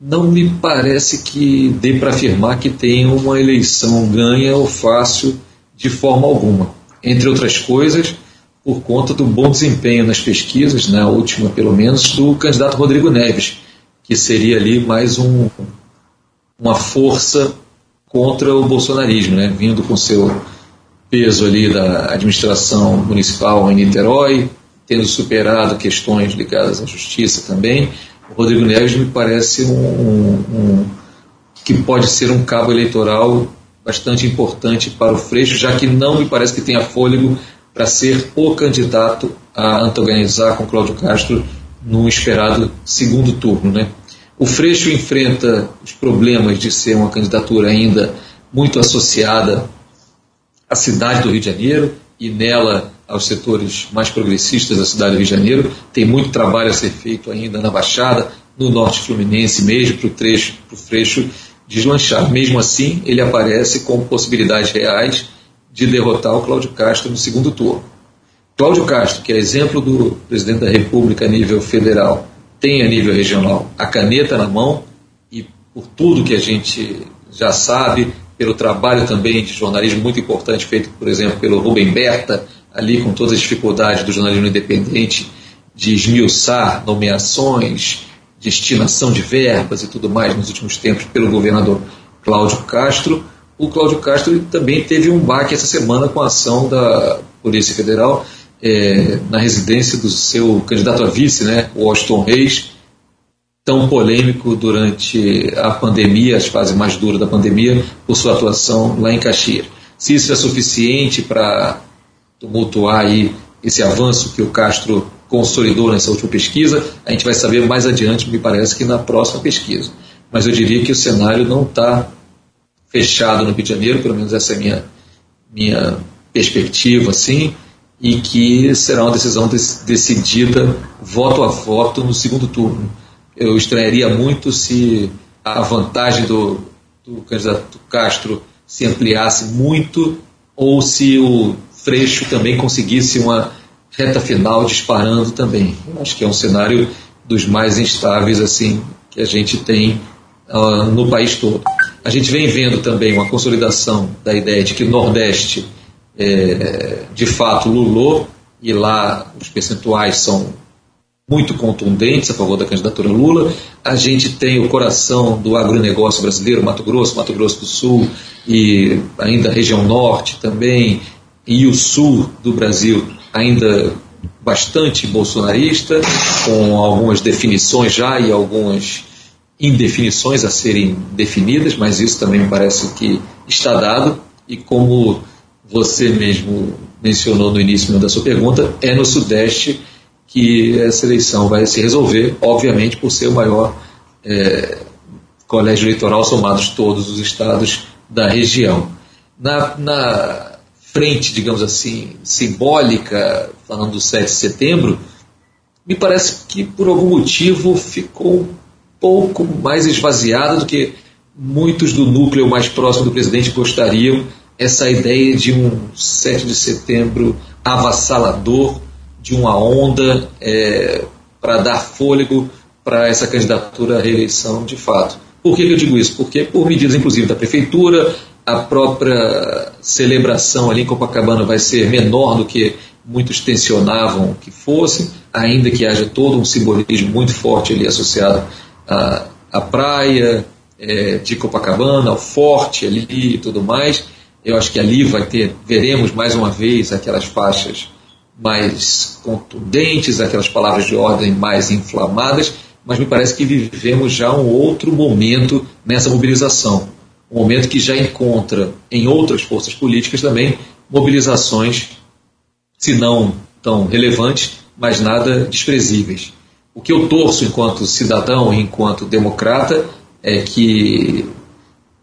não me parece que dê para afirmar que tem uma eleição ganha ou fácil de forma alguma. Entre outras coisas, por conta do bom desempenho nas pesquisas, na última pelo menos, do candidato Rodrigo Neves, que seria ali mais um, uma força contra o bolsonarismo, né? vindo com seu peso ali da administração municipal em Niterói, tendo superado questões ligadas à justiça também. O Rodrigo Neves me parece um, um, um que pode ser um cabo eleitoral bastante importante para o Freixo, já que não me parece que tenha fôlego para ser o candidato a antagonizar com Cláudio Castro no esperado segundo turno. Né? O Freixo enfrenta os problemas de ser uma candidatura ainda muito associada à cidade do Rio de Janeiro e nela aos setores mais progressistas da cidade do Rio de Janeiro. Tem muito trabalho a ser feito ainda na Baixada, no Norte Fluminense mesmo, para o Freixo deslanchar. Mesmo assim, ele aparece com possibilidades reais de derrotar o Cláudio Castro no segundo turno. Cláudio Castro, que é exemplo do presidente da República a nível federal, tem a nível regional a caneta na mão e por tudo que a gente já sabe, pelo trabalho também de jornalismo muito importante feito, por exemplo, pelo Rubem Berta, ali com todas as dificuldades do jornalismo independente, de esmiuçar nomeações, destinação de verbas e tudo mais nos últimos tempos pelo governador Cláudio Castro. O Cláudio Castro também teve um baque essa semana com a ação da Polícia Federal é, na residência do seu candidato a vice, né, Washington Reis, tão polêmico durante a pandemia, as fases mais duras da pandemia, por sua atuação lá em Caxias. Se isso é suficiente para tumultuar aí esse avanço que o Castro consolidou nessa última pesquisa, a gente vai saber mais adiante, me parece que na próxima pesquisa. Mas eu diria que o cenário não está fechado no Rio de Janeiro, pelo menos essa é a minha, minha perspectiva, assim, e que será uma decisão decidida voto a voto no segundo turno. Eu estranharia muito se a vantagem do, do candidato Castro se ampliasse muito ou se o Freixo também conseguisse uma reta final disparando também. Eu acho que é um cenário dos mais instáveis assim que a gente tem uh, no país todo. A gente vem vendo também uma consolidação da ideia de que o Nordeste é, de fato lulou e lá os percentuais são muito contundentes a favor da candidatura Lula. A gente tem o coração do agronegócio brasileiro, Mato Grosso, Mato Grosso do Sul e ainda a região norte também, e o sul do Brasil ainda bastante bolsonarista, com algumas definições já e algumas indefinições a serem definidas, mas isso também me parece que está dado. E como você mesmo mencionou no início da sua pergunta, é no Sudeste que essa eleição vai se resolver, obviamente por ser o maior é, colégio eleitoral somados todos os estados da região. Na, na frente, digamos assim, simbólica, falando do 7 de setembro, me parece que por algum motivo ficou pouco mais esvaziada do que muitos do núcleo mais próximo do presidente gostariam. Essa ideia de um 7 de setembro avassalador, de uma onda é, para dar fôlego para essa candidatura à reeleição de fato. Por que, que eu digo isso? Porque por medidas, inclusive, da prefeitura, a própria celebração ali em Copacabana vai ser menor do que muitos tensionavam que fosse, ainda que haja todo um simbolismo muito forte ali associado à, à praia é, de Copacabana, ao forte ali e tudo mais. Eu acho que ali vai ter, veremos mais uma vez aquelas faixas mais contundentes, aquelas palavras de ordem mais inflamadas, mas me parece que vivemos já um outro momento nessa mobilização. Um momento que já encontra em outras forças políticas também mobilizações, se não tão relevantes, mas nada desprezíveis. O que eu torço enquanto cidadão enquanto democrata é que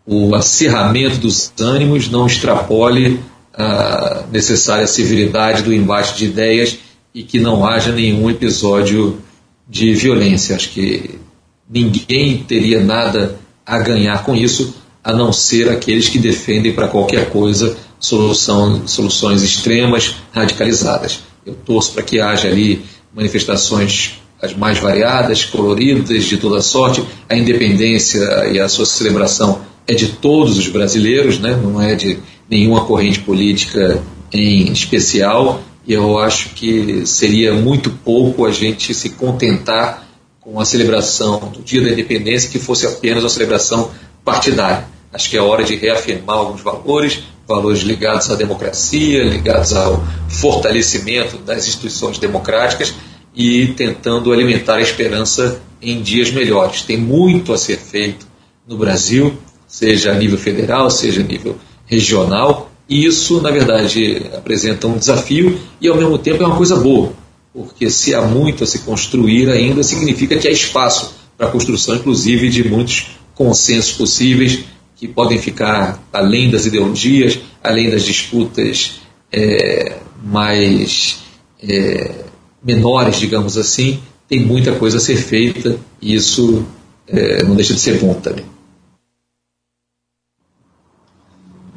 o acirramento dos ânimos não extrapole a necessária civilidade do embate de ideias e que não haja nenhum episódio de violência. Acho que ninguém teria nada a ganhar com isso, a não ser aqueles que defendem para qualquer coisa solução, soluções extremas, radicalizadas. Eu torço para que haja ali manifestações as mais variadas, coloridas, de toda sorte. A independência e a sua celebração é de todos os brasileiros, né? não é de nenhuma corrente política em especial. E eu acho que seria muito pouco a gente se contentar com a celebração do Dia da Independência que fosse apenas uma celebração partidária. Acho que é hora de reafirmar alguns valores, valores ligados à democracia, ligados ao fortalecimento das instituições democráticas e tentando alimentar a esperança em dias melhores. Tem muito a ser feito no Brasil, seja a nível federal, seja a nível regional, e isso, na verdade, apresenta um desafio e, ao mesmo tempo, é uma coisa boa, porque se há muito a se construir ainda, significa que há espaço para a construção, inclusive, de muitos consensos possíveis que podem ficar além das ideologias, além das disputas é, mais é, menores, digamos assim, tem muita coisa a ser feita e isso é, não deixa de ser bom também.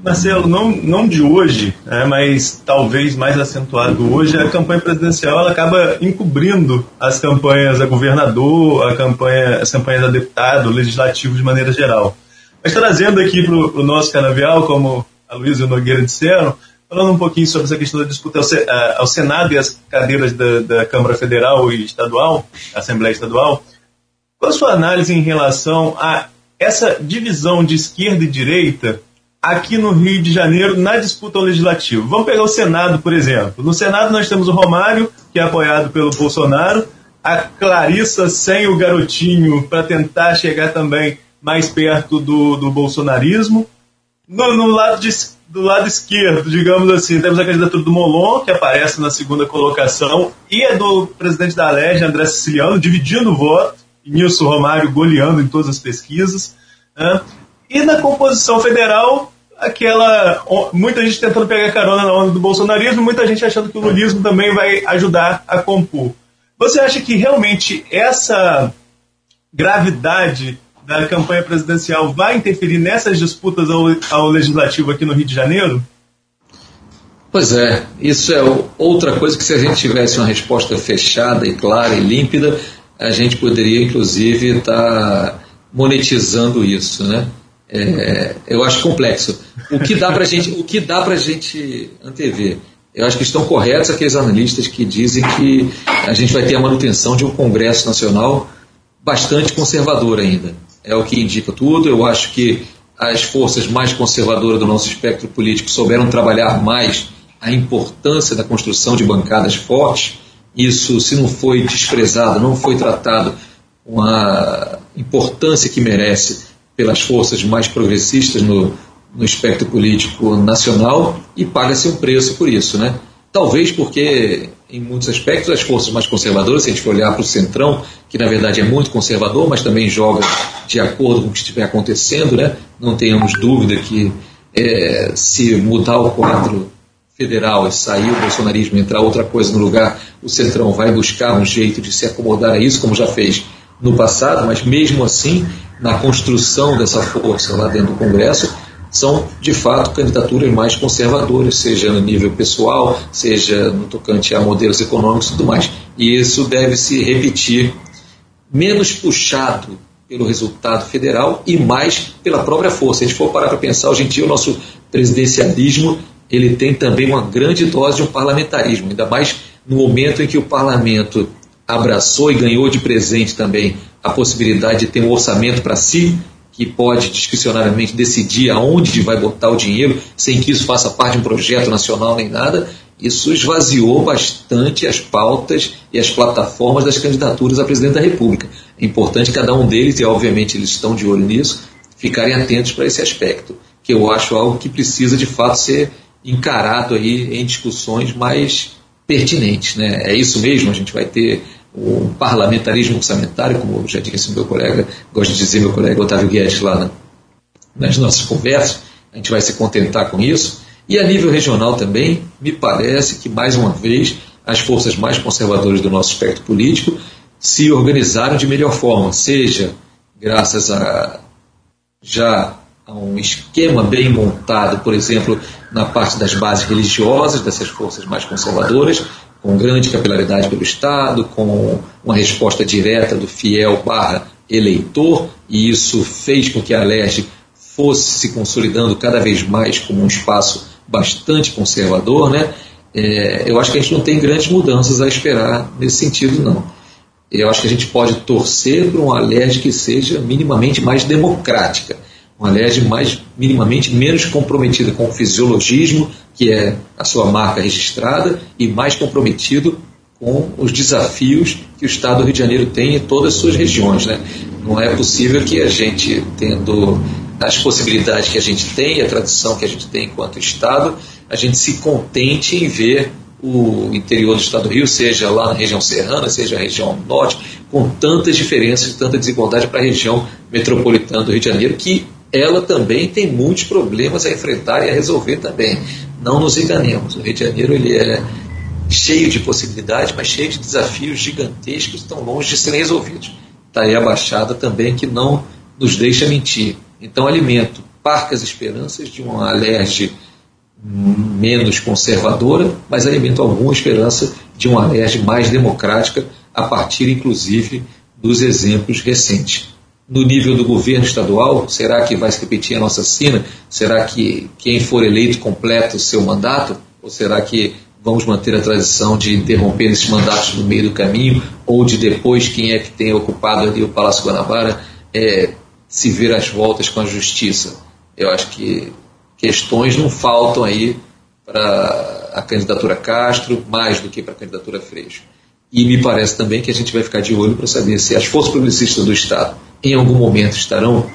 Marcelo, não, não de hoje, né, mas talvez mais acentuado hoje, a campanha presidencial ela acaba encobrindo as campanhas a governador, a campanha, as campanhas a deputado, legislativo de maneira geral. Mas trazendo aqui para o nosso canavial, como a Luísa e o Nogueira disseram, falando um pouquinho sobre essa questão da disputa ao Senado e as cadeiras da, da Câmara Federal e Estadual, Assembleia Estadual, qual a sua análise em relação a essa divisão de esquerda e direita aqui no Rio de Janeiro na disputa ao legislativo? Vamos pegar o Senado, por exemplo. No Senado nós temos o Romário, que é apoiado pelo Bolsonaro, a Clarissa sem o garotinho para tentar chegar também mais perto do, do bolsonarismo. No, no lado de, do lado esquerdo, digamos assim, temos a candidatura do Molon, que aparece na segunda colocação, e é do presidente da Alerj, André Siciliano, dividindo o voto, e Nilson Romário goleando em todas as pesquisas. Né? E na composição federal, aquela. Muita gente tentando pegar carona na onda do bolsonarismo, muita gente achando que o lulismo também vai ajudar a compor. Você acha que realmente essa gravidade da campanha presidencial vai interferir nessas disputas ao, ao legislativo aqui no Rio de Janeiro? Pois é, isso é outra coisa que se a gente tivesse uma resposta fechada e clara e límpida, a gente poderia inclusive estar tá monetizando isso, né? É, eu acho complexo. O que dá para gente, o que dá para gente antever? Eu acho que estão corretos aqueles analistas que dizem que a gente vai ter a manutenção de um Congresso Nacional bastante conservador ainda é o que indica tudo. Eu acho que as forças mais conservadoras do nosso espectro político souberam trabalhar mais a importância da construção de bancadas fortes. Isso, se não foi desprezado, não foi tratado com a importância que merece pelas forças mais progressistas no, no espectro político nacional e paga-se um preço por isso, né? Talvez porque em muitos aspectos, as forças mais conservadoras, se a gente for olhar para o Centrão, que na verdade é muito conservador, mas também joga de acordo com o que estiver acontecendo, né? não tenhamos dúvida que é, se mudar o quadro federal e sair o bolsonarismo e entrar outra coisa no lugar, o Centrão vai buscar um jeito de se acomodar a isso, como já fez no passado, mas mesmo assim, na construção dessa força lá dentro do Congresso, são de fato candidaturas mais conservadoras, seja no nível pessoal, seja no tocante a modelos econômicos e tudo mais. E isso deve se repetir, menos puxado pelo resultado federal e mais pela própria força. Se a gente for parar para pensar, hoje em dia o nosso presidencialismo ele tem também uma grande dose de um parlamentarismo, ainda mais no momento em que o parlamento abraçou e ganhou de presente também a possibilidade de ter um orçamento para si, que pode discricionariamente decidir aonde vai botar o dinheiro, sem que isso faça parte de um projeto nacional nem nada, isso esvaziou bastante as pautas e as plataformas das candidaturas a presidente da República. É importante cada um deles, e obviamente eles estão de olho nisso, ficarem atentos para esse aspecto, que eu acho algo que precisa de fato ser encarado aí em discussões mais pertinentes. Né? É isso mesmo, a gente vai ter um parlamentarismo orçamentário, como já disse meu colega, gosto de dizer meu colega Otávio Guedes lá na, nas nossas conversas, a gente vai se contentar com isso. E a nível regional também, me parece que, mais uma vez, as forças mais conservadoras do nosso espectro político se organizaram de melhor forma, seja graças a já a um esquema bem montado, por exemplo, na parte das bases religiosas dessas forças mais conservadoras, com grande capilaridade pelo Estado, com uma resposta direta do fiel barra eleitor, e isso fez com que a LERJ fosse se consolidando cada vez mais como um espaço bastante conservador, né? É, eu acho que a gente não tem grandes mudanças a esperar nesse sentido, não. Eu acho que a gente pode torcer para uma LERJ que seja minimamente mais democrática, uma LERJ mais minimamente menos comprometida com o fisiologismo que é a sua marca registrada, e mais comprometido com os desafios que o Estado do Rio de Janeiro tem em todas as suas regiões. Né? Não é possível que a gente, tendo as possibilidades que a gente tem, a tradição que a gente tem enquanto Estado, a gente se contente em ver o interior do Estado do Rio, seja lá na região serrana, seja na região norte, com tantas diferenças, tanta desigualdade para a região metropolitana do Rio de Janeiro, que ela também tem muitos problemas a enfrentar e a resolver também. Não nos enganemos, o Rio de Janeiro ele é cheio de possibilidades, mas cheio de desafios gigantescos que estão longe de serem resolvidos. Está aí a Baixada também que não nos deixa mentir. Então, alimento parcas esperanças de uma alerge menos conservadora, mas alimento alguma esperança de uma alerge mais democrática, a partir, inclusive, dos exemplos recentes no nível do governo estadual? Será que vai se repetir a nossa sina? Será que quem for eleito completa o seu mandato? Ou será que vamos manter a tradição de interromper esses mandatos no meio do caminho? Ou de depois quem é que tem ocupado ali o Palácio Guanabara é, se ver as voltas com a justiça? Eu acho que questões não faltam aí para a candidatura Castro, mais do que para a candidatura Freixo. E me parece também que a gente vai ficar de olho para saber se as forças publicistas do Estado em algum momento estarão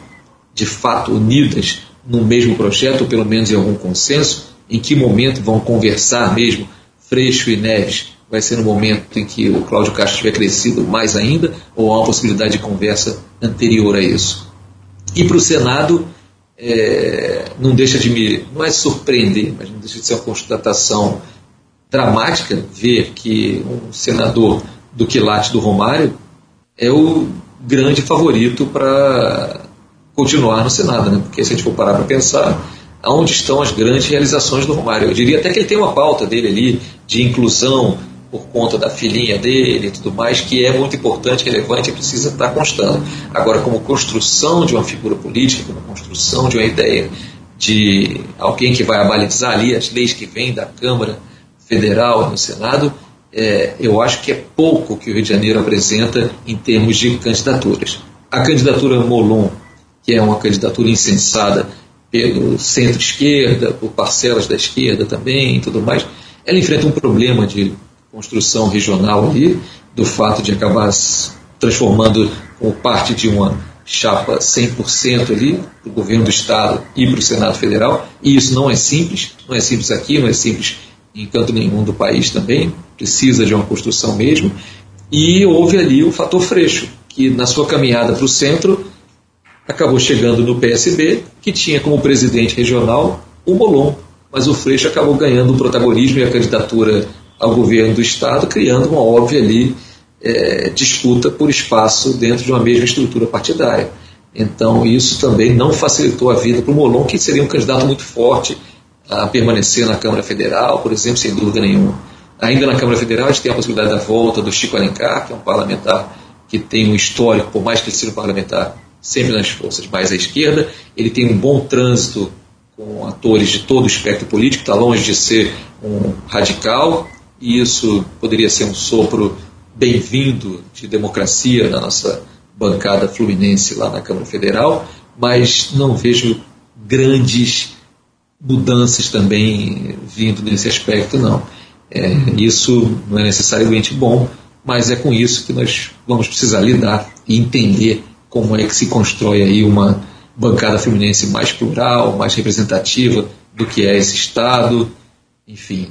de fato unidas no mesmo projeto, ou pelo menos em algum consenso, em que momento vão conversar mesmo Freixo e Neves? Vai ser no momento em que o Cláudio Castro tiver crescido mais ainda, ou há uma possibilidade de conversa anterior a isso? E para o Senado, é, não deixa de me, não é surpreender, mas não deixa de ser uma constatação dramática ver que um senador do quilate do Romário é o grande favorito para continuar no Senado, né? porque se a gente for parar para pensar, aonde estão as grandes realizações do Romário? Eu diria até que ele tem uma pauta dele ali de inclusão por conta da filhinha dele e tudo mais, que é muito importante, relevante e precisa estar constando. Agora, como construção de uma figura política, como construção de uma ideia de alguém que vai abalizar ali as leis que vêm da Câmara Federal do Senado, é, eu acho que é pouco que o Rio de Janeiro apresenta em termos de candidaturas. A candidatura Molon, que é uma candidatura insensada pelo centro-esquerda, por parcelas da esquerda também e tudo mais, ela enfrenta um problema de construção regional ali, do fato de acabar transformando como parte de uma chapa 100% ali, para o governo do Estado e para o Senado Federal, e isso não é simples, não é simples aqui, não é simples em canto nenhum do país também, precisa de uma construção mesmo, e houve ali o fator Freixo, que na sua caminhada para o centro acabou chegando no PSB, que tinha como presidente regional o Molon, mas o Freixo acabou ganhando o protagonismo e a candidatura ao governo do Estado, criando uma óbvia ali é, disputa por espaço dentro de uma mesma estrutura partidária. Então isso também não facilitou a vida para o Molon, que seria um candidato muito forte a permanecer na Câmara Federal, por exemplo, sem dúvida nenhuma. Ainda na Câmara Federal, a gente tem a possibilidade da volta do Chico Alencar, que é um parlamentar que tem um histórico, por mais que ele seja um parlamentar sempre nas forças mais à esquerda, ele tem um bom trânsito com atores de todo o espectro político, está longe de ser um radical, e isso poderia ser um sopro bem-vindo de democracia na nossa bancada fluminense lá na Câmara Federal, mas não vejo grandes mudanças também vindo nesse aspecto, não. É, isso não é necessariamente bom, mas é com isso que nós vamos precisar lidar e entender como é que se constrói aí uma bancada fluminense mais plural, mais representativa do que é esse Estado. Enfim,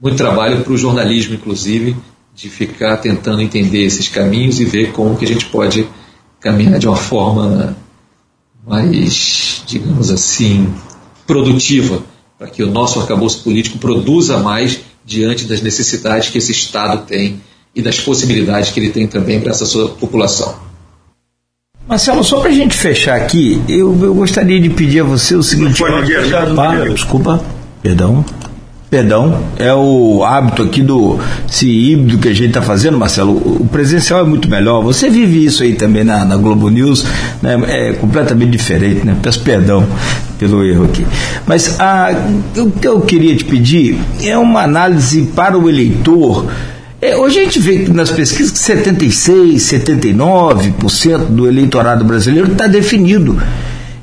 muito trabalho para o jornalismo, inclusive, de ficar tentando entender esses caminhos e ver como que a gente pode caminhar de uma forma mais, digamos assim, produtiva, para que o nosso arcabouço político produza mais diante das necessidades que esse Estado tem e das possibilidades que ele tem também para essa sua população. Marcelo, só para a gente fechar aqui, eu, eu, gostaria de pedir a você o seguinte. Pode, fechar, para, desculpa, perdão. Perdão, é o hábito aqui do esse híbrido que a gente está fazendo, Marcelo. O presencial é muito melhor. Você vive isso aí também na, na Globo News, né? é completamente diferente, né? Peço perdão pelo erro aqui. Mas a, o que eu queria te pedir é uma análise para o eleitor é, hoje a gente vê nas pesquisas que 76, 79% do eleitorado brasileiro está definido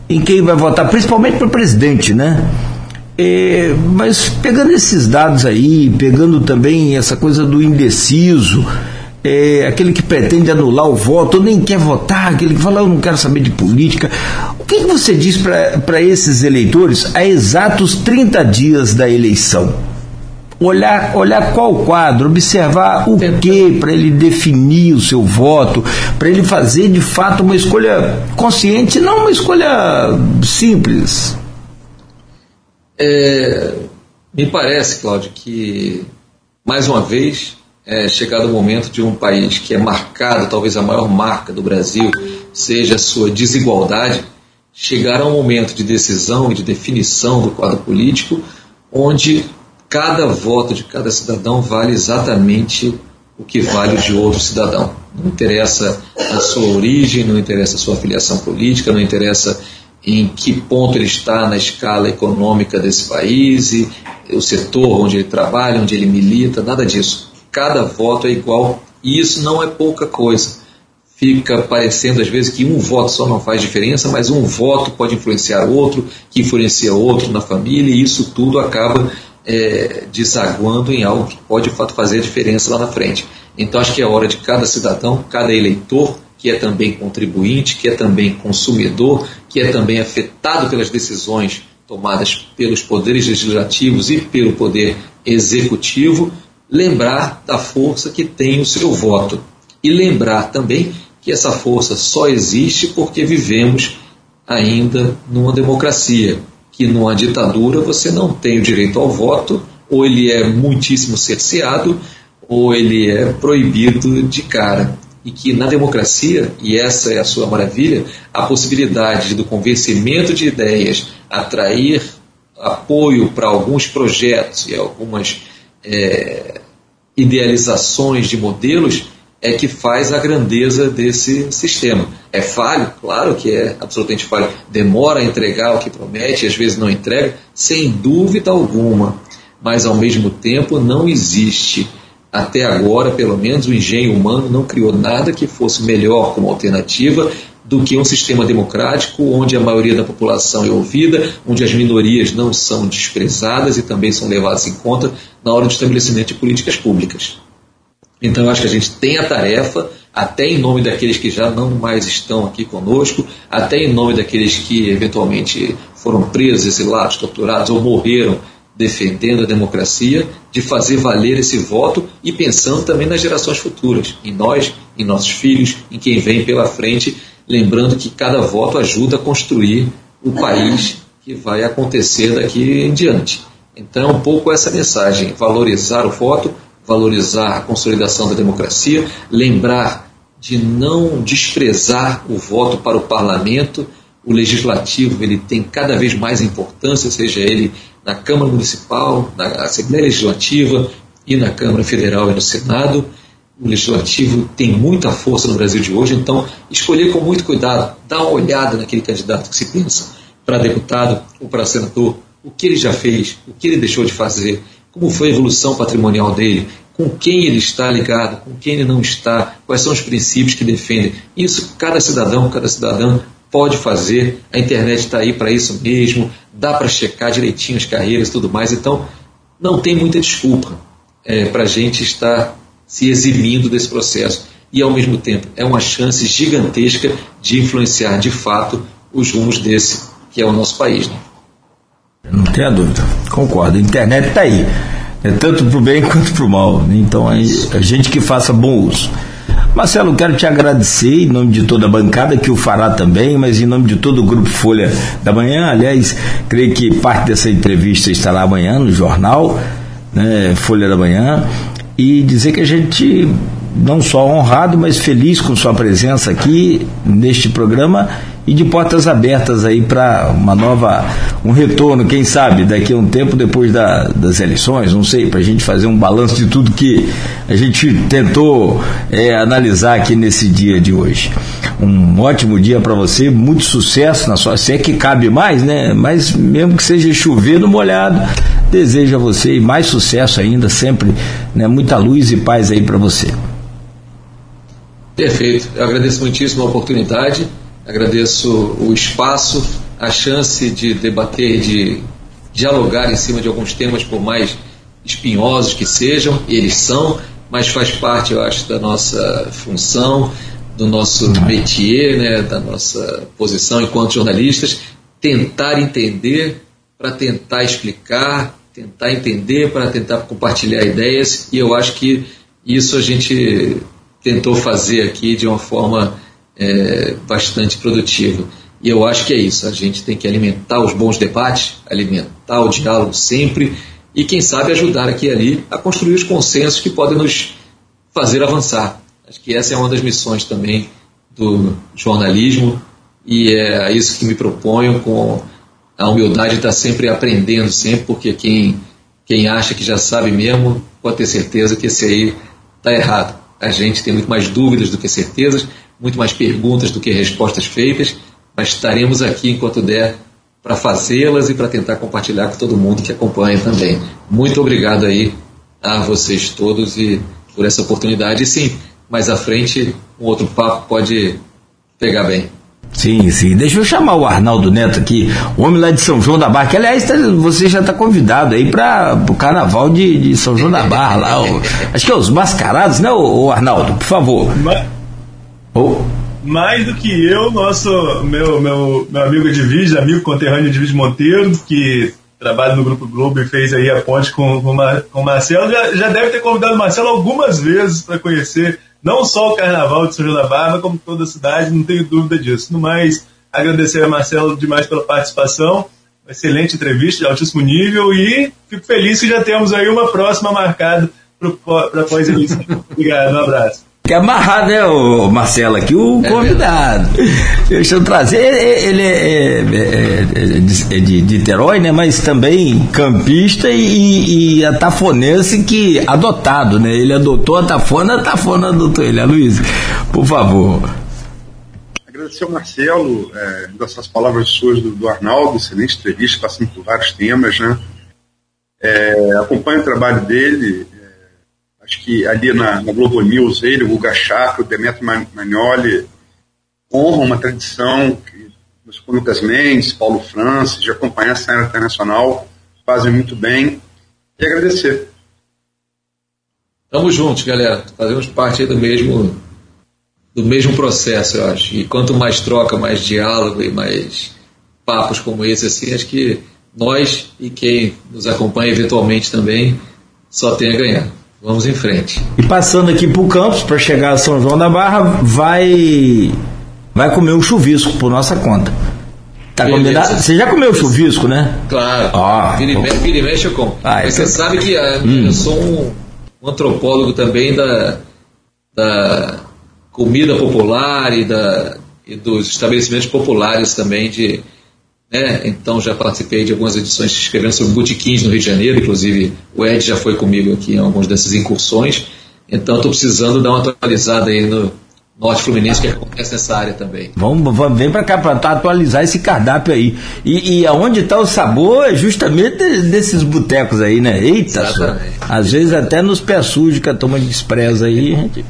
em quem vai votar, principalmente para presidente, né? É, mas pegando esses dados aí, pegando também essa coisa do indeciso, é, aquele que pretende anular o voto, ou nem quer votar, aquele que fala, eu não quero saber de política. O que, que você diz para esses eleitores a exatos 30 dias da eleição? olhar, olhar qual quadro, observar o que para ele definir o seu voto, para ele fazer de fato uma escolha consciente, não uma escolha simples. É, me parece, Cláudio, que mais uma vez é chegado o momento de um país que é marcado, talvez a maior marca do Brasil seja a sua desigualdade, chegar a um momento de decisão e de definição do quadro político onde cada voto de cada cidadão vale exatamente o que vale de outro cidadão. Não interessa a sua origem, não interessa a sua filiação política, não interessa em que ponto ele está na escala econômica desse país, e o setor onde ele trabalha, onde ele milita, nada disso. Cada voto é igual e isso não é pouca coisa. Fica parecendo às vezes que um voto só não faz diferença, mas um voto pode influenciar outro, que influencia outro na família, e isso tudo acaba é, desaguando em algo que pode de fato fazer diferença lá na frente. Então acho que é hora de cada cidadão, cada eleitor, que é também contribuinte, que é também consumidor, que é também afetado pelas decisões tomadas pelos poderes legislativos e pelo poder executivo, lembrar da força que tem o seu voto. E lembrar também que essa força só existe porque vivemos ainda numa democracia que numa ditadura você não tem o direito ao voto, ou ele é muitíssimo cerceado, ou ele é proibido de cara. E que na democracia, e essa é a sua maravilha, a possibilidade do convencimento de ideias atrair apoio para alguns projetos e algumas é, idealizações de modelos é que faz a grandeza desse sistema. É falho? Claro que é absolutamente falho. Demora a entregar o que promete, às vezes não entrega, sem dúvida alguma. Mas, ao mesmo tempo, não existe, até agora, pelo menos, o engenho humano não criou nada que fosse melhor como alternativa do que um sistema democrático onde a maioria da população é ouvida, onde as minorias não são desprezadas e também são levadas em conta na hora do estabelecimento de políticas públicas. Então eu acho que a gente tem a tarefa, até em nome daqueles que já não mais estão aqui conosco, até em nome daqueles que eventualmente foram presos, exilados, torturados ou morreram defendendo a democracia, de fazer valer esse voto e pensando também nas gerações futuras, em nós, em nossos filhos, em quem vem pela frente, lembrando que cada voto ajuda a construir o país que vai acontecer daqui em diante. Então, um pouco essa mensagem, valorizar o voto, valorizar a consolidação da democracia, lembrar de não desprezar o voto para o parlamento. O legislativo ele tem cada vez mais importância, seja ele na Câmara Municipal, na Assembleia Legislativa e na Câmara Federal e no Senado. O legislativo tem muita força no Brasil de hoje, então escolher com muito cuidado, dar uma olhada naquele candidato que se pensa para deputado ou para senador, o que ele já fez, o que ele deixou de fazer, como foi a evolução patrimonial dele, com quem ele está ligado, com quem ele não está, quais são os princípios que defende. Isso cada cidadão, cada cidadã pode fazer. A internet está aí para isso mesmo, dá para checar direitinho as carreiras e tudo mais. Então, não tem muita desculpa é, para a gente estar se eximindo desse processo. E, ao mesmo tempo, é uma chance gigantesca de influenciar de fato os rumos desse que é o nosso país. Né? Não tenha dúvida, concordo. A internet está aí. É tanto para o bem quanto para o mal. Então, é a gente que faça bom uso. Marcelo, quero te agradecer em nome de toda a bancada, que o fará também, mas em nome de todo o Grupo Folha da Manhã. Aliás, creio que parte dessa entrevista estará amanhã no jornal, né, Folha da Manhã, e dizer que a gente não só honrado, mas feliz com sua presença aqui neste programa e de portas abertas aí para uma nova, um retorno, quem sabe, daqui a um tempo depois da, das eleições, não sei, para a gente fazer um balanço de tudo que a gente tentou é, analisar aqui nesse dia de hoje. Um ótimo dia para você, muito sucesso na sua, se é que cabe mais, né? Mas mesmo que seja chovendo molhado, desejo a você mais sucesso ainda, sempre, né? Muita luz e paz aí para você. Perfeito. Eu agradeço muitíssimo a oportunidade, agradeço o espaço, a chance de debater, de dialogar em cima de alguns temas, por mais espinhosos que sejam, eles são, mas faz parte, eu acho, da nossa função, do nosso métier, né, da nossa posição enquanto jornalistas, tentar entender para tentar explicar, tentar entender para tentar compartilhar ideias, e eu acho que isso a gente tentou fazer aqui de uma forma é, bastante produtiva. E eu acho que é isso, a gente tem que alimentar os bons debates, alimentar o diálogo sempre e, quem sabe, ajudar aqui e ali a construir os consensos que podem nos fazer avançar. Acho que essa é uma das missões também do jornalismo e é isso que me proponho com a humildade de estar sempre aprendendo, sempre, porque quem, quem acha que já sabe mesmo, pode ter certeza que esse aí está errado a gente tem muito mais dúvidas do que certezas, muito mais perguntas do que respostas feitas, mas estaremos aqui enquanto der para fazê-las e para tentar compartilhar com todo mundo que acompanha também. Muito obrigado aí a vocês todos e por essa oportunidade. E sim, mais à frente um outro papo pode pegar bem. Sim, sim. Deixa eu chamar o Arnaldo Neto aqui, o homem lá de São João da Barra, que aliás tá, você já está convidado aí para o carnaval de, de, São João da Barra lá. O, acho que é os mascarados, né, o, o Arnaldo? Por favor. Mas, oh. Mais do que eu, nosso meu, meu, meu amigo de vídeo, amigo conterrâneo de vídeo Monteiro, que trabalha no Grupo Globo e fez aí a ponte com, com, com o Marcelo, já, já deve ter convidado o Marcelo algumas vezes para conhecer não só o Carnaval de São João da Barra, como toda a cidade, não tenho dúvida disso. No mais, agradecer a Marcelo demais pela participação, excelente entrevista de altíssimo nível e fico feliz que já temos aí uma próxima marcada para pós-eleição. Obrigado, um abraço que amarrar, né, o Marcelo aqui, o é convidado. Deixa eu trazer. Ele é, é, é, é de, de Niterói, né? Mas também campista e, e atafonense que adotado, né? Ele adotou a Tafona, a Tafona adotou ele. A Luiz, por favor. Agradecer ao Marcelo, é, dessas palavras suas do, do Arnaldo, excelente entrevista, passando por vários temas, né? É, acompanho o trabalho dele, acho que ali na, na Globo News, ele, o Guga Chakra, o Demetrio Magnoli, honram uma tradição que os Lucas Mendes, Paulo Francis, de acompanhar a cena internacional, fazem muito bem. E agradecer. Tamo juntos, galera. Fazemos parte do mesmo do mesmo processo, eu acho. E quanto mais troca, mais diálogo e mais papos como esse, assim, acho que nós e quem nos acompanha eventualmente também só tem a ganhar. Vamos em frente. E passando aqui para o campus, para chegar a São João da Barra, vai vai comer um chuvisco por nossa conta. Tá? Você já comeu chuvisco, né? Claro. Ah, vira, e mexe eu como. Ah, Mas então... você sabe que uh, hum. eu sou um, um, antropólogo também da, da comida popular e, da, e dos estabelecimentos populares também de né? Então já participei de algumas edições escrevendo sobre botiquins no Rio de Janeiro, inclusive o Ed já foi comigo aqui em algumas dessas incursões. Então estou precisando dar uma atualizada aí no, Norte Fluminense que acontece nessa área também. Vamos, vamos vem para cá para atualizar esse cardápio aí. E, e aonde está o sabor é justamente desses botecos aí, né? Eita, só. às vezes até nos pés sujos que a turma despreza aí. Gente...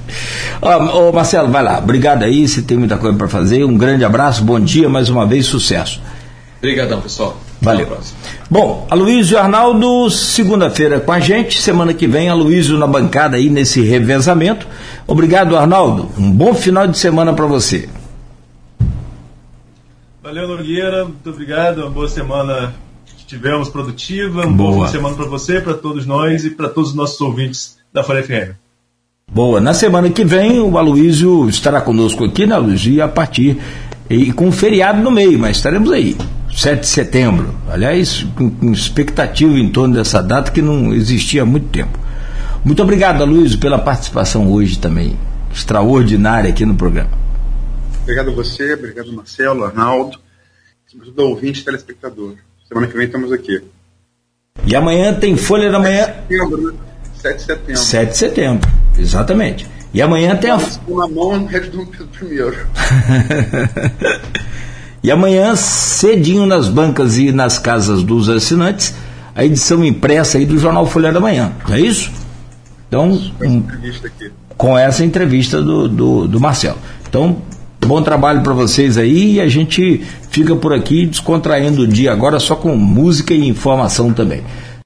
Ó, ô, Marcelo, vai lá. Obrigado aí, você tem muita coisa para fazer. Um grande abraço, bom dia, mais uma vez, sucesso. Obrigadão, pessoal. Valeu. Bom, Aloysio e Arnaldo, segunda-feira com a gente. Semana que vem, Aloysio na bancada aí nesse revezamento. Obrigado, Arnaldo. Um bom final de semana para você. Valeu, Nogueira. Muito obrigado. Uma boa semana que tivemos produtiva. Um boa. bom fim de semana para você, para todos nós e para todos os nossos ouvintes da Folha FM. Boa. Na semana que vem, o Aloysio estará conosco aqui, né, Aloysio? E a partir. E com um feriado no meio, mas estaremos aí. 7 de setembro. Aliás, com, com expectativa em torno dessa data que não existia há muito tempo. Muito obrigado, Luiz, pela participação hoje também. Extraordinária aqui no programa. Obrigado a você, obrigado Marcelo, Arnaldo, sobretudo ouvinte e telespectador. Semana que vem estamos aqui. E amanhã tem Folha da Manhã. 7 de setembro, né? 7 de setembro. 7 de setembro, exatamente. E amanhã tem a. Na mão, Rede Dom Pedro I. E amanhã, cedinho nas bancas e nas casas dos assinantes, a edição impressa aí do Jornal Folha da Manhã. Não é isso? Então, um, com essa entrevista do, do, do Marcelo. Então, bom trabalho para vocês aí e a gente fica por aqui descontraindo o dia agora só com música e informação também.